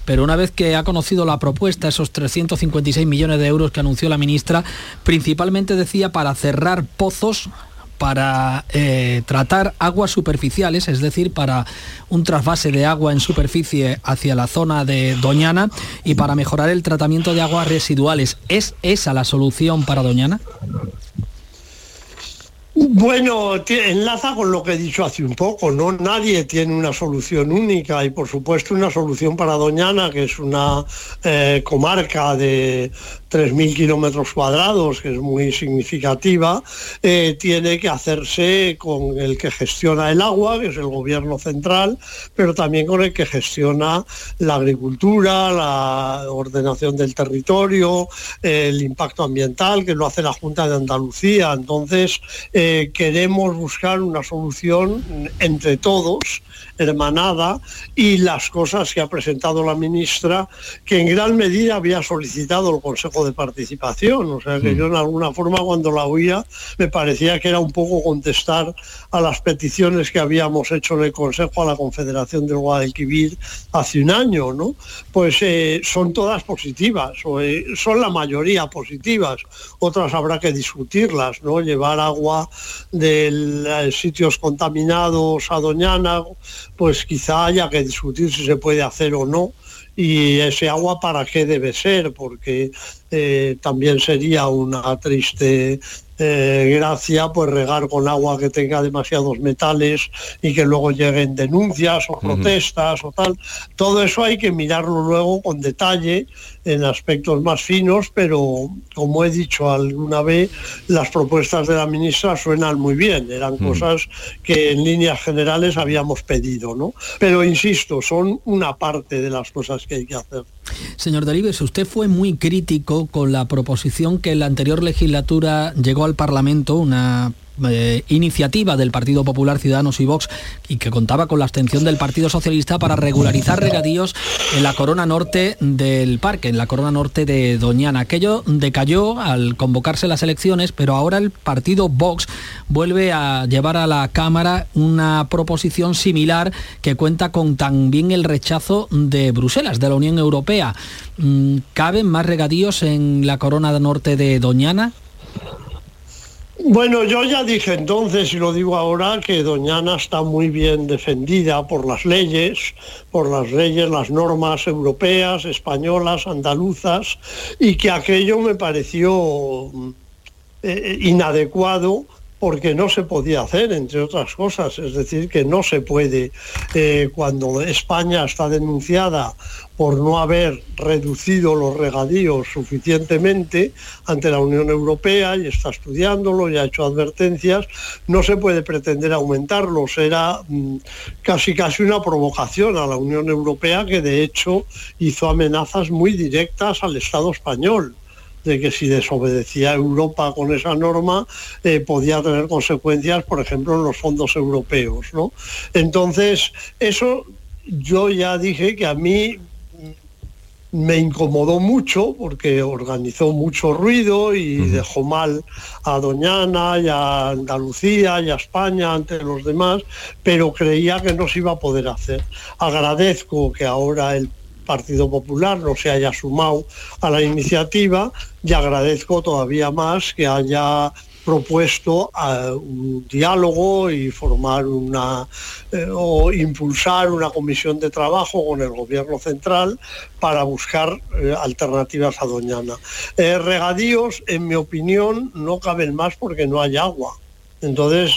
Pero una vez que ha conocido la propuesta, esos 356 millones de euros que anunció la ministra, principalmente decía para cerrar pozos para eh, tratar aguas superficiales, es decir, para un trasvase de agua en superficie hacia la zona de Doñana y para mejorar el tratamiento de aguas residuales. ¿Es esa la solución para Doñana? Bueno, enlaza con lo que he dicho hace un poco, ¿no? Nadie tiene una solución única y por supuesto una solución para Doñana, que es una eh, comarca de 3.000 kilómetros cuadrados, que es muy significativa, eh, tiene que hacerse con el que gestiona el agua, que es el gobierno central, pero también con el que gestiona la agricultura, la ordenación del territorio, el impacto ambiental, que lo hace la Junta de Andalucía. Entonces, eh, queremos buscar una solución entre todos hermanada y las cosas que ha presentado la ministra, que en gran medida había solicitado el Consejo de Participación. O sea que yo en alguna forma cuando la oía me parecía que era un poco contestar a las peticiones que habíamos hecho en el Consejo a la Confederación del Guadalquivir hace un año, ¿no? Pues eh, son todas positivas, o, eh, son la mayoría positivas, otras habrá que discutirlas, ¿no? Llevar agua de eh, sitios contaminados a Doñana, pues quizá haya que discutir si se puede hacer o no y ese agua para qué debe ser, porque eh, también sería una triste eh, gracia pues regar con agua que tenga demasiados metales y que luego lleguen denuncias o protestas o tal. Todo eso hay que mirarlo luego con detalle en aspectos más finos, pero como he dicho alguna vez, las propuestas de la ministra suenan muy bien, eran cosas que en líneas generales habíamos pedido, ¿no? Pero insisto, son una parte de las cosas que hay que hacer. Señor Delibes, usted fue muy crítico con la proposición que en la anterior legislatura llegó al Parlamento, una eh, iniciativa del Partido Popular Ciudadanos y Vox y que contaba con la abstención del Partido Socialista para regularizar regadíos en la corona norte del parque, en la corona norte de Doñana. Aquello decayó al convocarse las elecciones, pero ahora el partido Vox vuelve a llevar a la Cámara una proposición similar que cuenta con también el rechazo de Bruselas, de la Unión Europea. Mm, ¿Caben más regadíos en la corona norte de Doñana? Bueno, yo ya dije entonces, y lo digo ahora, que Doñana está muy bien defendida por las leyes, por las leyes, las normas europeas, españolas, andaluzas, y que aquello me pareció eh, inadecuado porque no se podía hacer, entre otras cosas. Es decir, que no se puede, eh, cuando España está denunciada por no haber reducido los regadíos suficientemente ante la Unión Europea y está estudiándolo y ha hecho advertencias, no se puede pretender aumentarlos. Era mm, casi casi una provocación a la Unión Europea que de hecho hizo amenazas muy directas al Estado español de que si desobedecía Europa con esa norma eh, podía tener consecuencias, por ejemplo, en los fondos europeos. ¿no? Entonces, eso yo ya dije que a mí me incomodó mucho porque organizó mucho ruido y dejó mal a Doñana y a Andalucía y a España ante los demás, pero creía que no se iba a poder hacer. Agradezco que ahora el Partido Popular no se haya sumado a la iniciativa y agradezco todavía más que haya propuesto eh, un diálogo y formar una eh, o impulsar una comisión de trabajo con el gobierno central para buscar eh, alternativas a Doñana. regadíos, en mi opinión, no caben más porque no hay agua. Entonces,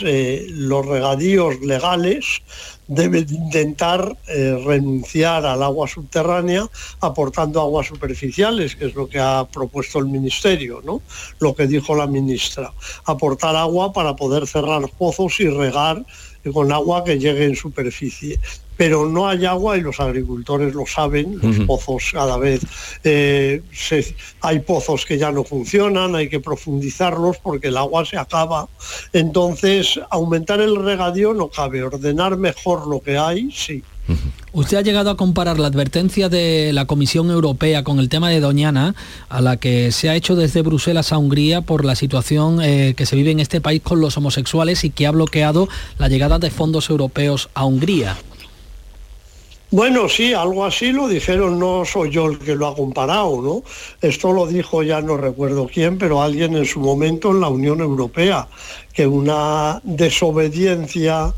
los regadíos legales debe intentar eh, renunciar al agua subterránea aportando aguas superficiales, que es lo que ha propuesto el Ministerio, ¿no? lo que dijo la ministra. Aportar agua para poder cerrar pozos y regar con agua que llegue en superficie pero no hay agua y los agricultores lo saben, los pozos cada vez eh, hay pozos que ya no funcionan, hay que profundizarlos porque el agua se acaba. Entonces, aumentar el regadío no cabe, ordenar mejor lo que hay, sí. Usted ha llegado a comparar la advertencia de la Comisión Europea con el tema de Doñana, a la que se ha hecho desde Bruselas a Hungría por la situación eh, que se vive en este país con los homosexuales y que ha bloqueado la llegada de fondos europeos a Hungría. Bueno, sí, algo así lo dijeron, no soy yo el que lo ha comparado, ¿no? Esto lo dijo ya no recuerdo quién, pero alguien en su momento en la Unión Europea, que una desobediencia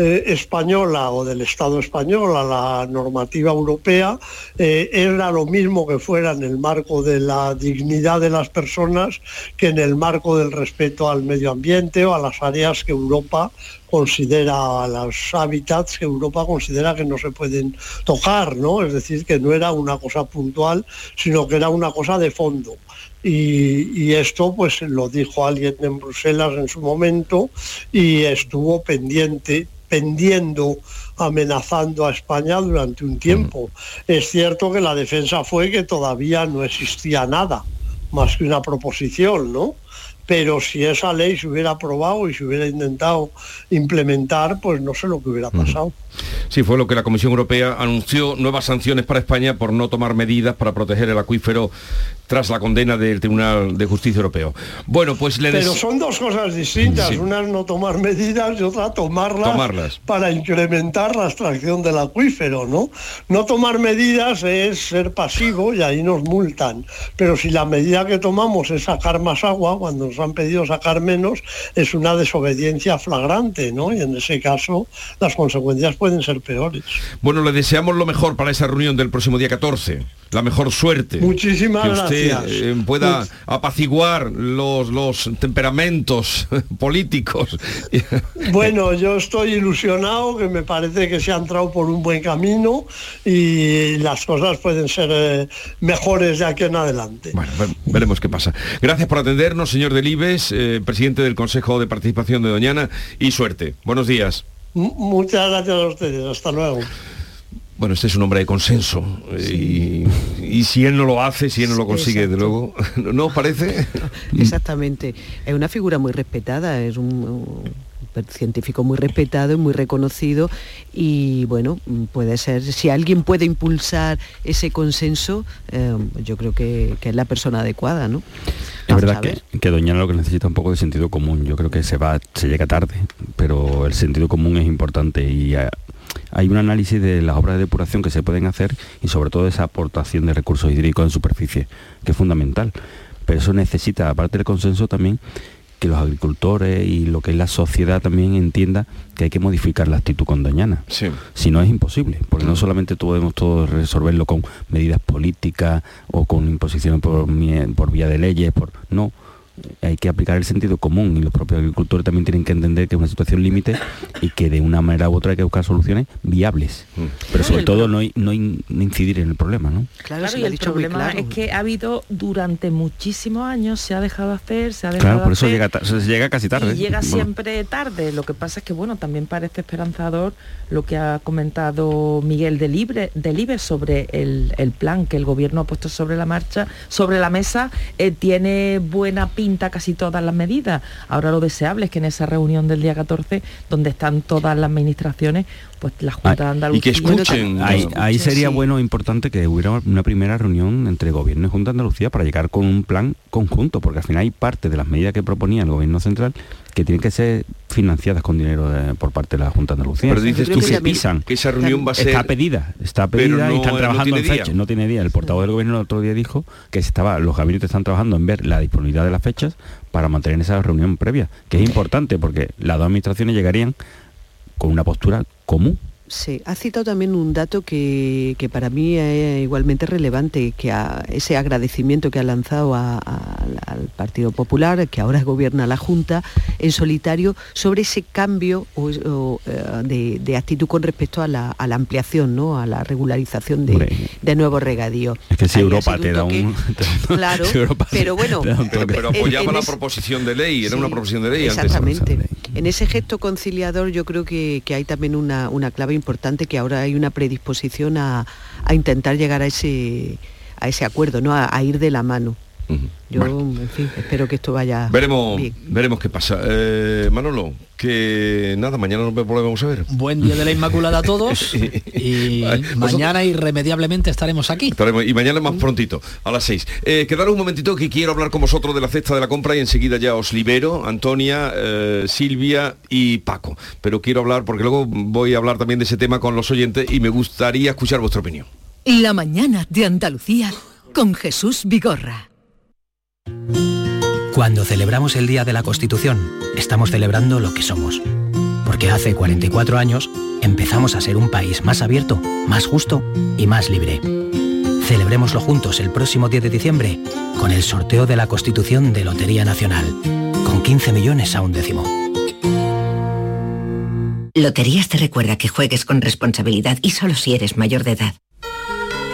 eh, española o del Estado español a la normativa europea eh, era lo mismo que fuera en el marco de la dignidad de las personas que en el marco del respeto al medio ambiente o a las áreas que Europa considera a los hábitats que Europa considera que no se pueden tocar, ¿no? Es decir, que no era una cosa puntual, sino que era una cosa de fondo. Y, y, esto pues lo dijo alguien en Bruselas en su momento y estuvo pendiente, pendiendo, amenazando a España durante un tiempo. Es cierto que la defensa fue que todavía no existía nada, más que una proposición, ¿no? Pero si esa ley se hubiera aprobado y se hubiera intentado implementar, pues no sé lo que hubiera pasado. Sí, fue lo que la Comisión Europea anunció nuevas sanciones para España por no tomar medidas para proteger el acuífero tras la condena del Tribunal de Justicia Europeo. Bueno, pues le Pero son dos cosas distintas, una es no tomar medidas y otra tomarlas, tomarlas, para incrementar la extracción del acuífero, ¿no? No tomar medidas es ser pasivo y ahí nos multan, pero si la medida que tomamos es sacar más agua cuando han pedido sacar menos, es una desobediencia flagrante, ¿no? Y en ese caso las consecuencias pueden ser peores. Bueno, le deseamos lo mejor para esa reunión del próximo día 14 la mejor suerte. Muchísimas que usted eh, pueda apaciguar los, los temperamentos políticos. Bueno, yo estoy ilusionado, que me parece que se ha entrado por un buen camino y las cosas pueden ser eh, mejores de aquí en adelante. Bueno, veremos qué pasa. Gracias por atendernos, señor Delibes, eh, presidente del Consejo de Participación de Doñana, y suerte. Buenos días. muchas gracias a ustedes. Hasta luego. Bueno, este es un hombre de consenso y, si él no lo hace, si él no lo consigue, de luego, ¿no os parece? Exactamente. Es una figura muy respetada, es un, científico muy respetado y muy reconocido y bueno, puede ser, si alguien puede impulsar ese consenso, eh, yo creo que, es la persona adecuada, ¿no? Es verdad que, que Doñana lo que necesita un poco de sentido común, yo creo que se va, se llega tarde, pero el sentido común es importante y eh, hay un análisis de las obras de depuración que se pueden hacer y sobre todo esa aportación de recursos hídricos en superficie, que es fundamental. Pero eso necesita, aparte del consenso también, que los agricultores y lo que es la sociedad también entienda que hay que modificar la actitud con Doñana. Si no es imposible, porque no solamente podemos todos resolverlo con medidas políticas o con imposiciones por, por vía de leyes, por no hay que aplicar el sentido común y los propios agricultores también tienen que entender que es una situación límite y que de una manera u otra hay que buscar soluciones viables. Mm. Pero sobre todo no, no, incidir en el problema, ¿no? Claro, y el problema es que ha habido durante muchísimos años, se ha dejado hacer, se ha dejado Claro, por eso llega, se llega casi tarde. Y llega siempre tarde. Lo que pasa es que, bueno, también parece esperanzador lo que ha comentado Miguel de Libre, de sobre el, plan que el gobierno ha puesto sobre la marcha, sobre la mesa, eh, tiene buena pinta casi todas las medidas. Ahora lo deseable es que en esa reunión del día 14, donde están todas las administraciones, pues la Junta de Andalucía... Y que escuchen. ahí, sería bueno, importante que hubiera una primera reunión entre Gobierno y Junta de Andalucía para llegar con un plan conjunto, porque al final hay parte de las medidas que proponía el Gobierno Central que tienen que ser financiadas con dinero por parte de la Junta de Andalucía. Pero dices tú que se pisan. Que esa reunión va a ser... Está pedida, está pedida y están trabajando en fecha. No tiene día. El portavoz del gobierno el otro día dijo que estaba, los gabinetes están trabajando en ver la disponibilidad de las fechas para mantener esa reunión previa, que es importante porque las dos administraciones llegarían con una postura común Sí, ha citado también un dato que, para mí es igualmente relevante, que ese agradecimiento que ha lanzado al Partido Popular, que ahora gobierna la Junta, en solitario, sobre ese cambio eh, de, actitud con respecto a la, ampliación, ¿no? a la regularización de, nuevos regadíos. Es que si Europa te da un... claro, pero bueno... Pero, apoyaba la proposición de ley, era una proposición de ley. Exactamente. En ese gesto conciliador yo creo que, hay también una, una clave importante que ahora hay una predisposición a, intentar llegar a ese, a ese acuerdo, ¿no? a ir de la mano. Yo, en fin, espero que esto vaya Veremos, veremos qué pasa. Eh, Manolo, que nada, mañana nos volvemos a ver. Buen día de la Inmaculada a todos. y mañana irremediablemente estaremos aquí. Estaremos, y mañana más prontito, a las 6. Eh, quedaros un momentito que quiero hablar con vosotros de la cesta de la compra y enseguida ya os libero, Antonia, eh, Silvia y Paco. Pero quiero hablar, porque luego voy a hablar también de ese tema con los oyentes y me gustaría escuchar vuestra opinión. La mañana de Andalucía con Jesús Vigorra. Cuando celebramos el Día de la Constitución, estamos celebrando lo que somos. Porque hace 44 años empezamos a ser un país más abierto, más justo y más libre. Celebrémoslo juntos el próximo 10 de diciembre con el sorteo de la Constitución de Lotería Nacional, con 15 millones a un décimo. Loterías te recuerda que juegues con responsabilidad y solo si eres mayor de edad.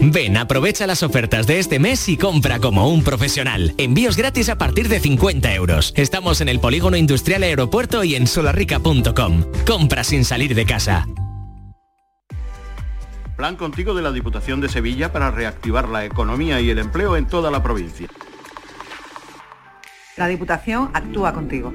Ven, aprovecha las ofertas de este mes y compra como un profesional. Envíos gratis a partir de 50 euros. Estamos en el Polígono Industrial Aeropuerto y en solarrica.com. Compra sin salir de casa. Plan contigo de la Diputación de Sevilla para reactivar la economía y el empleo en toda la provincia. La Diputación actúa contigo.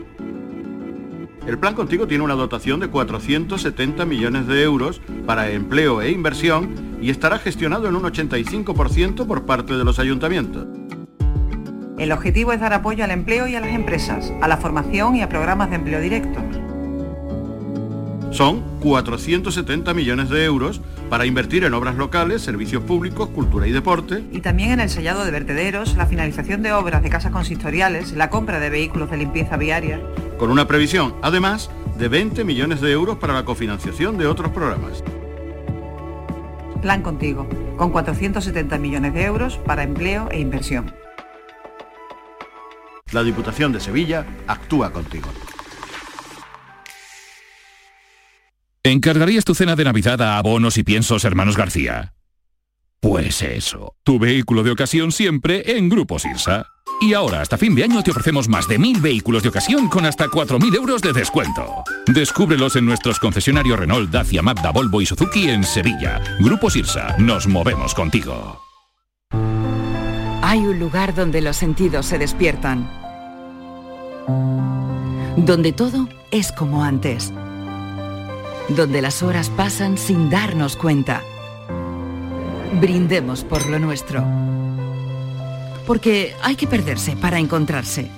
El plan contigo tiene una dotación de 470 millones de euros para empleo e inversión y estará gestionado en un 85% por parte de los ayuntamientos. El objetivo es dar apoyo al empleo y a las empresas, a la formación y a programas de empleo directo. Son 470 millones de euros para invertir en obras locales, servicios públicos, cultura y deporte. Y también en el sellado de vertederos, la finalización de obras de casas consistoriales, la compra de vehículos de limpieza viaria. Con una previsión, además, de 20 millones de euros para la cofinanciación de otros programas. Plan contigo, con 470 millones de euros para empleo e inversión. La Diputación de Sevilla actúa contigo. ¿Encargarías tu cena de Navidad a abonos y piensos hermanos García? Pues eso, tu vehículo de ocasión siempre en Grupo Sirsa. Y ahora, hasta fin de año, te ofrecemos más de mil vehículos de ocasión con hasta 4.000 euros de descuento. Descúbrelos en nuestros concesionarios Renault, Dacia, Mazda, Volvo y Suzuki en Sevilla. Grupo Sirsa, nos movemos contigo. Hay un lugar donde los sentidos se despiertan. Donde todo es como antes. Donde las horas pasan sin darnos cuenta. Brindemos por lo nuestro porque hay que perderse para encontrarse.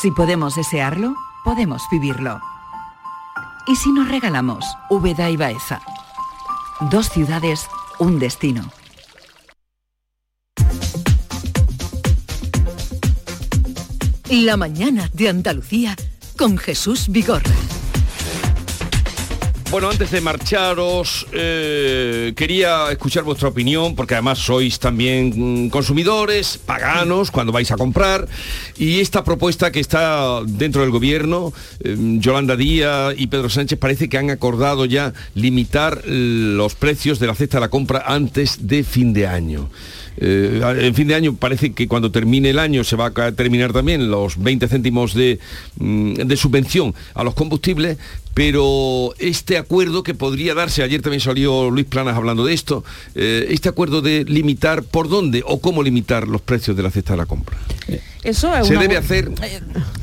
Si podemos desearlo, podemos vivirlo. ¿Y si nos regalamos Úbeda y Baeza? Dos ciudades, un destino. La mañana de Andalucía con Jesús Vigorra. Bueno, antes de marcharos, eh, quería escuchar vuestra opinión, porque además sois también mm, consumidores, paganos, cuando vais a comprar, y esta propuesta que está dentro del gobierno, eh, Yolanda Díaz y Pedro Sánchez parece que han acordado ya limitar los precios de la cesta de la compra antes de fin de año. Eh, en fin de año parece que cuando termine el año se va a terminar también los 20 céntimos de, mm, de subvención a los combustibles, pero este acuerdo que podría darse, ayer también salió Luis Planas hablando de esto, eh, este acuerdo de limitar por dónde o cómo limitar los precios de la cesta de la compra. Eso es Se debe hacer... Eh,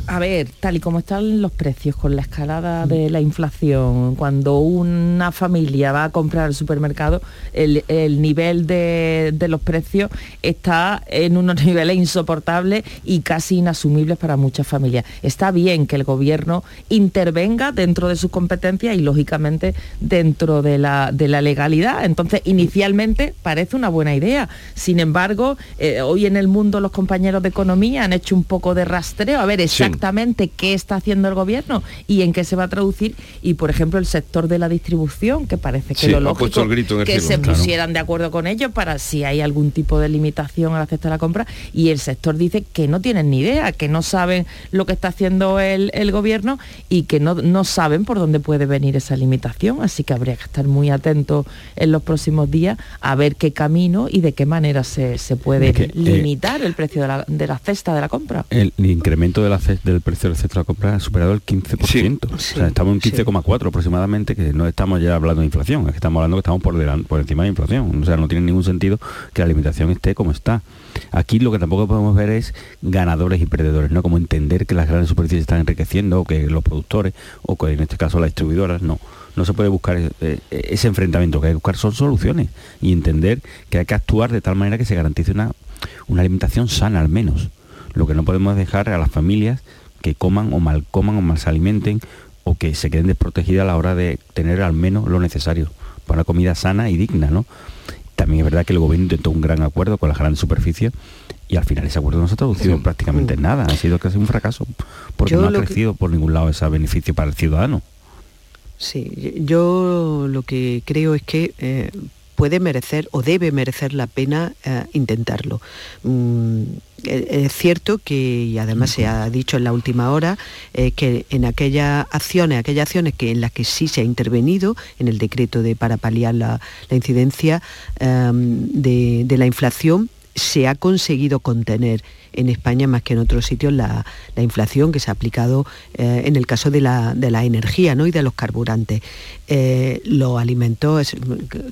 a ver, tal y como están los precios con la escalada de la inflación, cuando una familia va a comprar al supermercado, el, nivel de, los precios está en unos niveles insoportables y casi inasumibles para muchas familias. Está bien que el gobierno intervenga dentro de sus competencias y lógicamente dentro de la, de la legalidad. Entonces, inicialmente parece una buena idea. Sin embargo, eh, hoy en el mundo los compañeros de economía han hecho un poco de rastreo a ver exactamente qué está haciendo el gobierno y en qué se va a traducir. Y por ejemplo el sector de la distribución, que parece que lo lógico que se pusieran de acuerdo con ellos para si hay algún tipo de limitación a la cesta de la compra. Y el sector dice que no tienen ni idea, que no saben lo que está haciendo el, gobierno y que no, no saben por dónde puede venir esa limitación. Así que habría que estar muy atentos en los próximos días a ver qué camino y de qué manera se, puede eh, limitar el precio de la, de la cesta de la compra. El, incremento de la, del precio del centro de la compra ha superado el 15%. o sea, estamos en 15,4 aproximadamente, que no estamos ya hablando de inflación, es que estamos hablando que estamos por, delante, por encima de inflación. O sea, no tiene ningún sentido que la alimentación esté como está. Aquí lo que tampoco podemos ver es ganadores y perdedores, ¿no? Como entender que las grandes superficies están enriqueciendo, o que los productores, o que en este caso las distribuidoras, no no se puede buscar eh, ese enfrentamiento, que hay que buscar son soluciones y entender que hay que actuar de tal manera que se garantice una, una alimentación sana al menos. Lo que no podemos dejar a las familias que coman o mal coman o mal se alimenten o que se queden desprotegidas a la hora de tener al menos lo necesario para una comida sana y digna, ¿no? También es verdad que el gobierno intentó un gran acuerdo con las grandes superficies y al final ese acuerdo no se ha traducido prácticamente en nada, ha sido casi un fracaso, porque no ha crecido por ningún lado ese beneficio para el ciudadano. Sí, yo lo que creo es que eh, puede merecer o debe merecer la pena eh, intentarlo. Mm, es cierto que, y además se ha dicho en la última hora, eh, que en aquellas acciones, aquellas acciones que, en las que sí se ha intervenido, en el decreto de para paliar la, incidencia em, de, de la inflación, se ha conseguido contener en España más que en otros sitios la, inflación que se ha aplicado eh, en el caso de la, energía ¿no? y de los carburantes. Eh, los alimentos,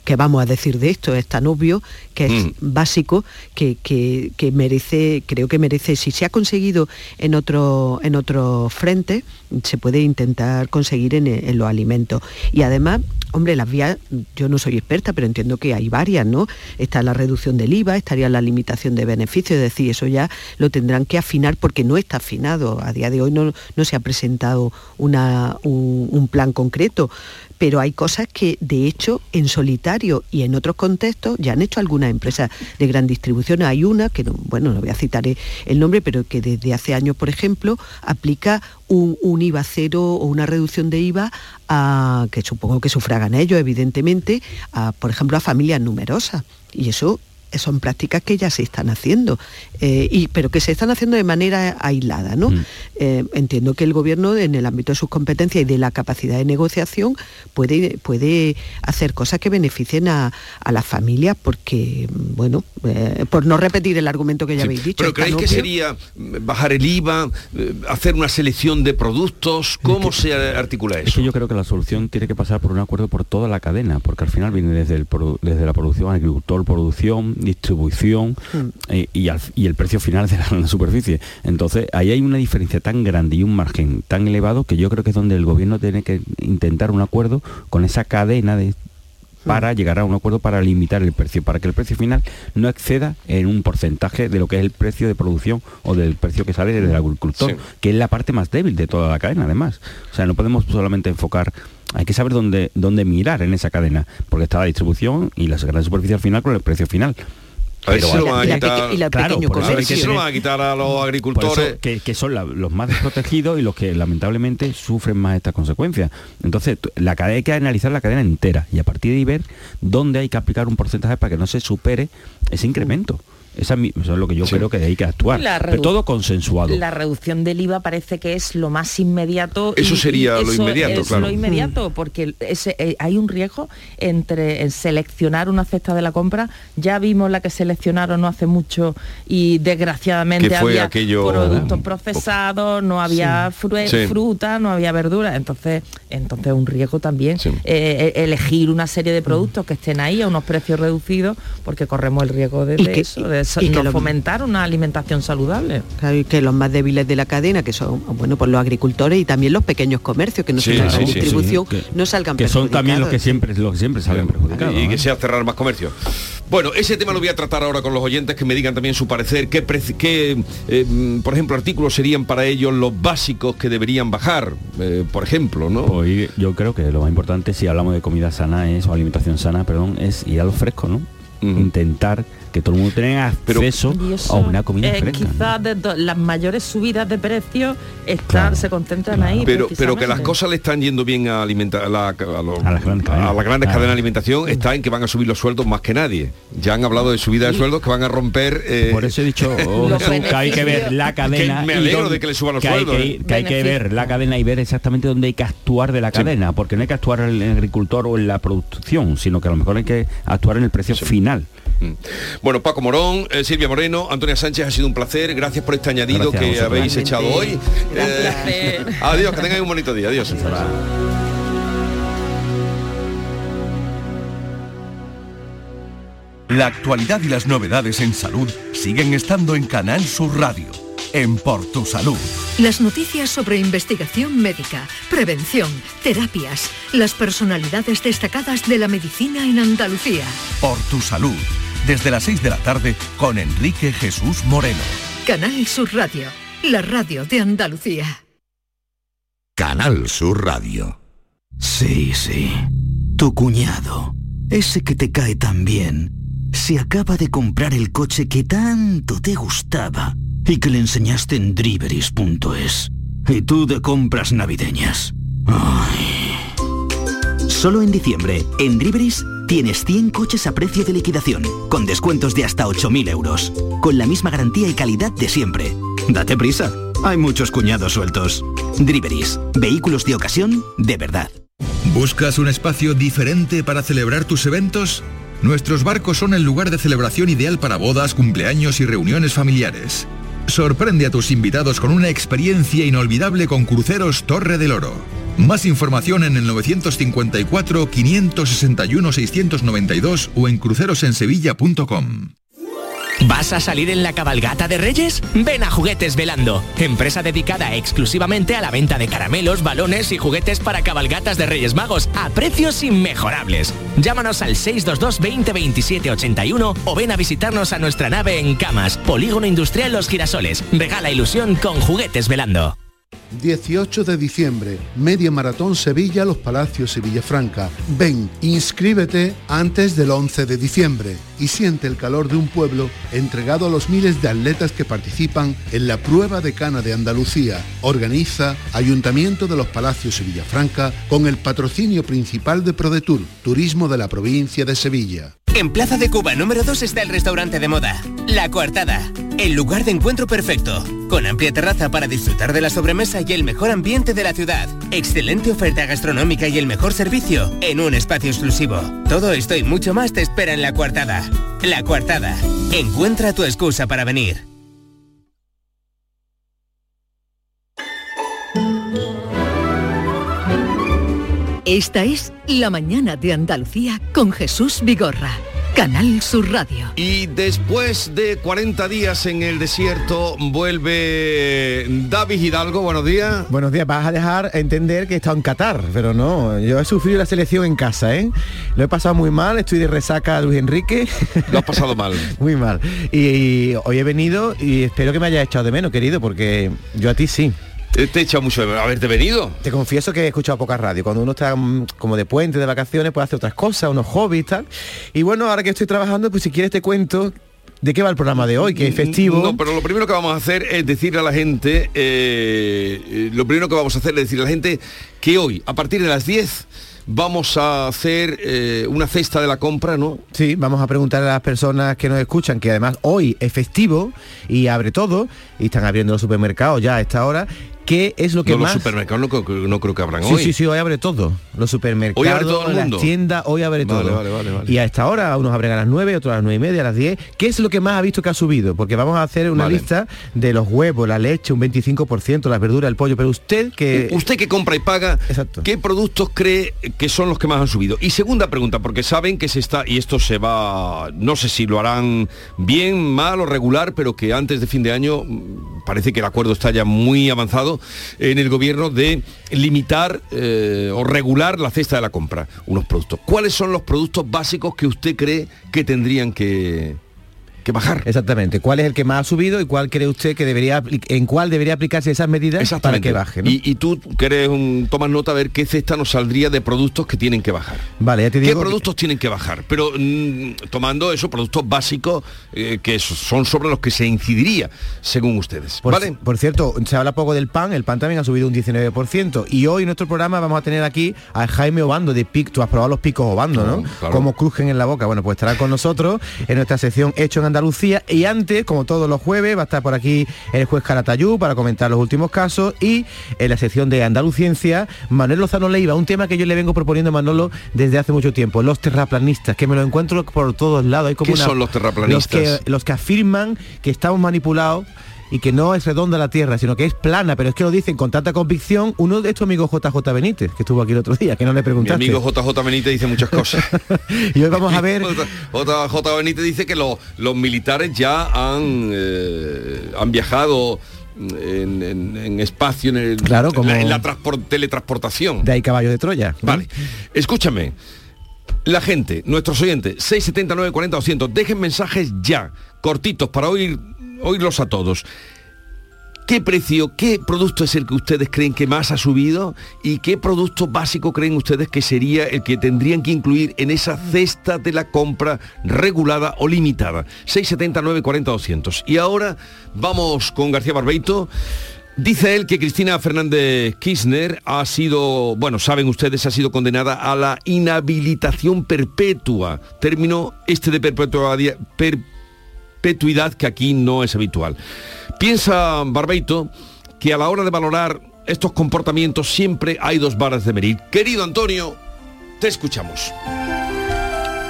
¿qué vamos a decir de esto? Es tan obvio que es mm. básico que, merece, creo que merece, si se ha conseguido en otro, en otro frente, se puede intentar conseguir en, en los alimentos. Y además Hombre, las vías, yo no soy experta, pero entiendo que hay varias, ¿no? Está la reducción del IVA, estaría la limitación de beneficios, es decir, eso ya lo tendrán que afinar porque no está afinado. A día de hoy no, no se ha presentado una, un, plan concreto pero hay cosas que de hecho en solitario y en otros contextos ya han hecho algunas empresas de gran distribución. Hay una, que no, bueno, no voy a citar el nombre, pero que desde hace años, por ejemplo, aplica un, IVA cero o una reducción de IVA a, que supongo que sufragan ellos, evidentemente, por ejemplo, a familias numerosas. Y eso son prácticas que ya se están haciendo, eh, y, pero que se están haciendo de manera aislada. ¿no? Mm. Eh, entiendo que el gobierno, en el ámbito de sus competencias y de la capacidad de negociación, puede, puede hacer cosas que beneficien a, a las familias, porque, bueno, eh, por no repetir el argumento que ya habéis dicho. ¿Pero creéis que sería bajar el IVA, hacer una selección de productos? ¿Cómo se articula eso? Es que yo creo que la solución tiene que pasar por un acuerdo por toda la cadena, porque al final viene desde, el, desde la producción, agricultor, producción, distribución hmm. eh, y, el precio final de la, superficie. Entonces, ahí hay una diferencia tan grande y un margen tan elevado que yo creo que es donde el gobierno tiene que intentar un acuerdo con esa cadena de para hmm. llegar a un acuerdo para limitar el precio, para que el precio final no exceda en un porcentaje de lo que es el precio de producción o del precio que sale del agricultor, que es la parte más débil de toda la cadena, además. O sea, no podemos solamente enfocar hay que saber dónde, dónde mirar en esa cadena, porque está la distribución y la gran superficie al final con el precio final. A ver si lo van a quitar, a a quitar a los agricultores. que, son los más desprotegidos y los que lamentablemente sufren más estas consecuencias. Entonces, la cadena hay que analizar la cadena entera y a partir de ahí ver dónde hay que aplicar un porcentaje para que no se supere ese incremento. Esa, eso es lo que yo creo que hay que actuar. Pero todo consensuado. La reducción del IVA parece que es lo más inmediato. Eso sería lo inmediato, es lo inmediato, porque eh, hay un riesgo entre seleccionar una cesta de la compra. Ya vimos la que seleccionaron no hace mucho y desgraciadamente había productos procesados, no había fruta, no había verdura. Entonces, entonces un riesgo también eh, eh, elegir una serie de productos que estén ahí a unos precios reducidos, porque corremos el riesgo de, eso, y que fomentar una alimentación saludable. que los más débiles de la cadena, que son bueno, pues los agricultores y también los pequeños comercios que no se la distribución, no salgan Que son también los que siempre, los que siempre salen perjudicados. Y que sea cerrar más comercio. Bueno, ese tema lo voy a tratar ahora con los oyentes que me digan también su parecer. ¿Qué, qué eh, por ejemplo, artículos serían para ellos los básicos que deberían bajar? Eh, por ejemplo, ¿no? Pues yo creo que lo más importante si hablamos de comida sana es, o alimentación sana, perdón, es ir a lo fresco, ¿no? Intentar que todo el mundo tenga acceso a una comida eh, fresca. Quizás las mayores subidas de precios están, se concentran ahí. Pero, pero que las cosas le están yendo bien a alimentar a, las grandes cadenas de alimentación está en que van a subir los sueldos más que nadie. Ya han hablado de subida de sueldos que van a romper. Eh, Por eso he dicho oh, que hay que ver la cadena. me alegro de que le suban los sueldos. Hay que, hay que ver la cadena y ver exactamente dónde hay que actuar de la cadena, porque no hay que actuar en el agricultor o en la producción, sino que a lo mejor hay que actuar en el precio final. Mm. Bueno, Paco Morón, eh, Silvia Moreno, Antonia Sánchez, ha sido un placer. Gracias por este añadido que habéis echado hoy. Eh, adiós, que tengáis un bonito día. Adiós. La actualidad y las novedades en salud siguen estando en Canal Sur Radio, en Por Tu Salud. Las noticias sobre investigación médica, prevención, terapias, las personalidades destacadas de la medicina en Andalucía. Por Tu Salud desde las 6 de la tarde con Enrique Jesús Moreno. Canal Sur Radio, la radio de Andalucía. Canal Sur Radio. Sí, sí. Tu cuñado, ese que te cae tan bien, se acaba de comprar el coche que tanto te gustaba y que le enseñaste en driveris.es. Y tú de compras navideñas. Solo en diciembre, en Driveris tienes 100 coches a precio de liquidación, con descuentos de hasta 8.000 euros, con la misma garantía y calidad de siempre. Date prisa, hay muchos cuñados sueltos. Driveris, vehículos de ocasión de verdad. ¿Buscas un espacio diferente para celebrar tus eventos? Nuestros barcos son el lugar de celebración ideal para bodas, cumpleaños y reuniones familiares. Sorprende a tus invitados con una experiencia inolvidable con Cruceros Torre del Oro. Más información en el 954-561-692 o en crucerosensevilla.com. ¿Vas a salir en la cabalgata de Reyes? Ven a Juguetes Velando, empresa dedicada exclusivamente a la venta de caramelos, balones y juguetes para cabalgatas de Reyes Magos a precios inmejorables. Llámanos al 622 20 27 81 o ven a visitarnos a nuestra nave en Camas, Polígono Industrial Los Girasoles. Regala ilusión con Juguetes Velando. 18 de diciembre, Media Maratón Sevilla, Los Palacios y Villafranca. Ven, inscríbete antes del 11 de diciembre y siente el calor de un pueblo entregado a los miles de atletas que participan en la prueba de cana de Andalucía. Organiza Ayuntamiento de Los Palacios y Villafranca con el patrocinio principal de ProDetour, Turismo de la provincia de Sevilla. En Plaza de Cuba número 2 está el restaurante de moda, La Coartada, el lugar de encuentro perfecto, con amplia terraza para disfrutar de la sobremesa y el mejor ambiente de la ciudad, excelente oferta gastronómica y el mejor servicio en un espacio exclusivo. Todo esto y mucho más te espera en La Coartada. La Coartada, encuentra tu excusa para venir. Esta es La Mañana de Andalucía con Jesús Vigorra. Canal Sur Radio. Y después de 40 días en el desierto, vuelve David Hidalgo. Buenos días. Buenos días. Vas a dejar entender que he estado en Qatar, pero no. Yo he sufrido la selección en casa, ¿eh? Lo he pasado muy mal. Estoy de resaca a Luis Enrique. Lo has pasado mal. muy mal. Y, hoy he venido y espero que me haya echado de menos, querido, porque yo a ti sí. Te he echado mucho de haberte venido. Te confieso que he escuchado poca radio. Cuando uno está mm, como de puente, de vacaciones, puede hacer otras cosas, unos hobbies y tal. Y bueno, ahora que estoy trabajando, pues si quieres te cuento ¿De qué va el programa de hoy? Que es festivo. No, pero lo primero que vamos a hacer es decirle a la gente, eh, eh, lo primero que vamos a hacer es decirle a la gente que hoy, a partir de las 10, vamos a hacer eh, una cesta de la compra, ¿no? Sí, vamos a preguntar a las personas que nos escuchan, que además hoy es festivo y abre todo, y están abriendo los supermercados ya a esta hora, ¿Qué es lo que no, más... Los supermercados no, creo que abran sí, hoy. Sí, sí, hoy abre todo. Los supermercados, hoy abre todo el mundo. las tiendas, hoy abre todo. y a esta hora, unos abren a las 9, otros a las 9 y media, a las 10. ¿Qué es lo que más ha visto que ha subido? Porque vamos a hacer una lista de los huevos, la leche, un 25%, las verduras, el pollo. Pero usted que... Usted que compra y paga, ¿qué productos cree que son los que más han subido? Y segunda pregunta, porque saben que se está, y esto se va, no sé si lo harán bien, mal o regular, pero que antes de fin de año mm, parece que el acuerdo está ya muy avanzado en el gobierno de limitar eh, o regular la cesta de la compra, unos productos. ¿Cuáles son los productos básicos que usted cree que tendrían que, que bajar. Exactamente. ¿Cuál es el que más ha subido y cuál cree usted que debería en cuál debería aplicarse esas medidas para que baje? Y, tú quieres un, tomas nota a ver qué cesta nos saldría de productos que tienen que bajar. Vale, ya te digo. ¿Qué productos tienen que bajar? Pero mm, tomando esos productos básicos eh, que son sobre los que se incidiría, según ustedes. Por, ¿Vale? Por cierto, se habla poco del pan, el pan también ha subido un 19%. Y hoy en nuestro programa vamos a tener aquí a Jaime Obando de PIC. Tú has probado los picos Obando, ¿no? Como Cómo crujen en la boca. Bueno, pues estará con nosotros en nuestra sección Hecho en Andalucía y antes, como todos los jueves, va a estar por aquí el juez Caratayú para comentar los últimos casos y en la sección de Andaluciencia, Manuel Lozano Leiva, un tema que yo le vengo proponiendo a Manolo desde hace mucho tiempo, los terraplanistas, que me lo encuentro por todos lados. Hay como ¿Qué son los terraplanistas? Los que, los que afirman que estamos manipulados y que no es redonda la Tierra, sino que es plana, pero es que lo dicen con tanta convicción uno de estos amigos JJ Benítez, que estuvo aquí el otro día, que no le preguntaste. Mi amigo JJ Benítez dice muchas cosas. y hoy vamos a ver... JJ Benítez dice que los militares ya han, eh, han viajado en, espacio, en, el, claro, como en la, teletransportación. De ahí caballo de Troya. Vale. Escúchame. La gente, nuestros oyentes, 679 40 200, dejen mensajes ya, cortitos, para oír oírlos a todos. ¿Qué precio, qué producto es el que ustedes creen que más ha subido y qué producto básico creen ustedes que sería el que tendrían que incluir en esa cesta de la compra regulada o limitada? 679 40 200. Y ahora vamos con García Barbeito. Dice él que Cristina Fernández Kirchner ha sido, bueno, saben ustedes, ha sido condenada a la inhabilitación perpetua. Término este de perpetuidad, perpetuidad que aquí no es habitual. Piensa Barbeito que a la hora de valorar estos comportamientos siempre hay dos varas de medir. Querido Antonio, te escuchamos.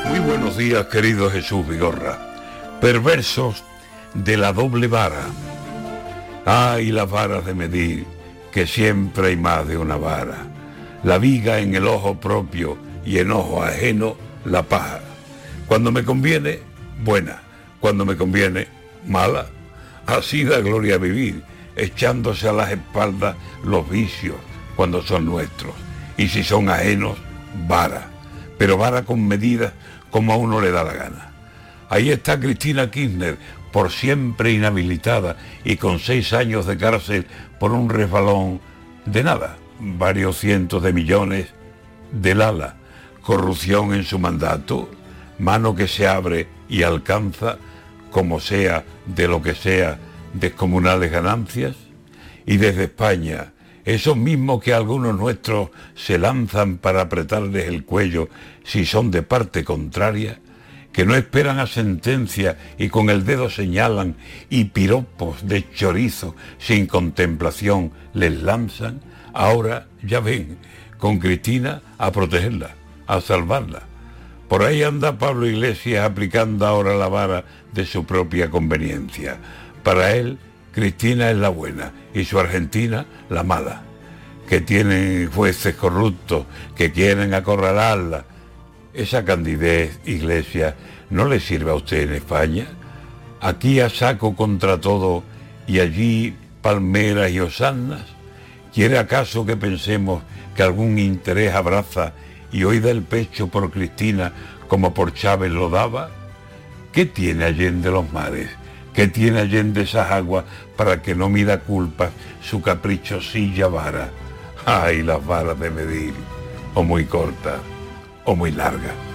Muy buenos días, querido Jesús Vigorra. Perversos de la doble vara. Hay las varas de medir, que siempre hay más de una vara. La viga en el ojo propio y en ojo ajeno, la paja. Cuando me conviene, buena cuando me conviene, mala. Así da gloria vivir, echándose a las espaldas los vicios cuando son nuestros. Y si son ajenos, vara. Pero vara con medidas como a uno le da la gana. Ahí está Cristina Kirchner, por siempre inhabilitada y con seis años de cárcel por un resbalón De nada, varios cientos de millones del ala, corrupción en su mandato, mano que se abre y alcanza, como sea, de lo que sea, descomunales ganancias, y desde España, esos mismos que algunos nuestros se lanzan para apretarles el cuello si son de parte contraria, que no esperan a sentencia y con el dedo señalan y piropos de chorizo sin contemplación les lanzan, ahora ya ven con Cristina a protegerla, a salvarla. Por ahí anda Pablo Iglesias aplicando ahora la vara de su propia conveniencia. Para él, Cristina es la buena y su Argentina la mala, que tienen jueces corruptos que quieren acorralarla, esa candidez, Iglesia, no le sirve a usted en España. Aquí a saco contra todo y allí palmeras y osanas. ¿Quiere acaso que pensemos que algún interés abraza y hoy da el pecho por Cristina como por Chávez lo daba? ¿Qué tiene Allende los mares? ¿Qué tiene Allende esas aguas para que no mida culpas su caprichosilla vara? Ay, las varas de medir, o muy cortas o muy larga.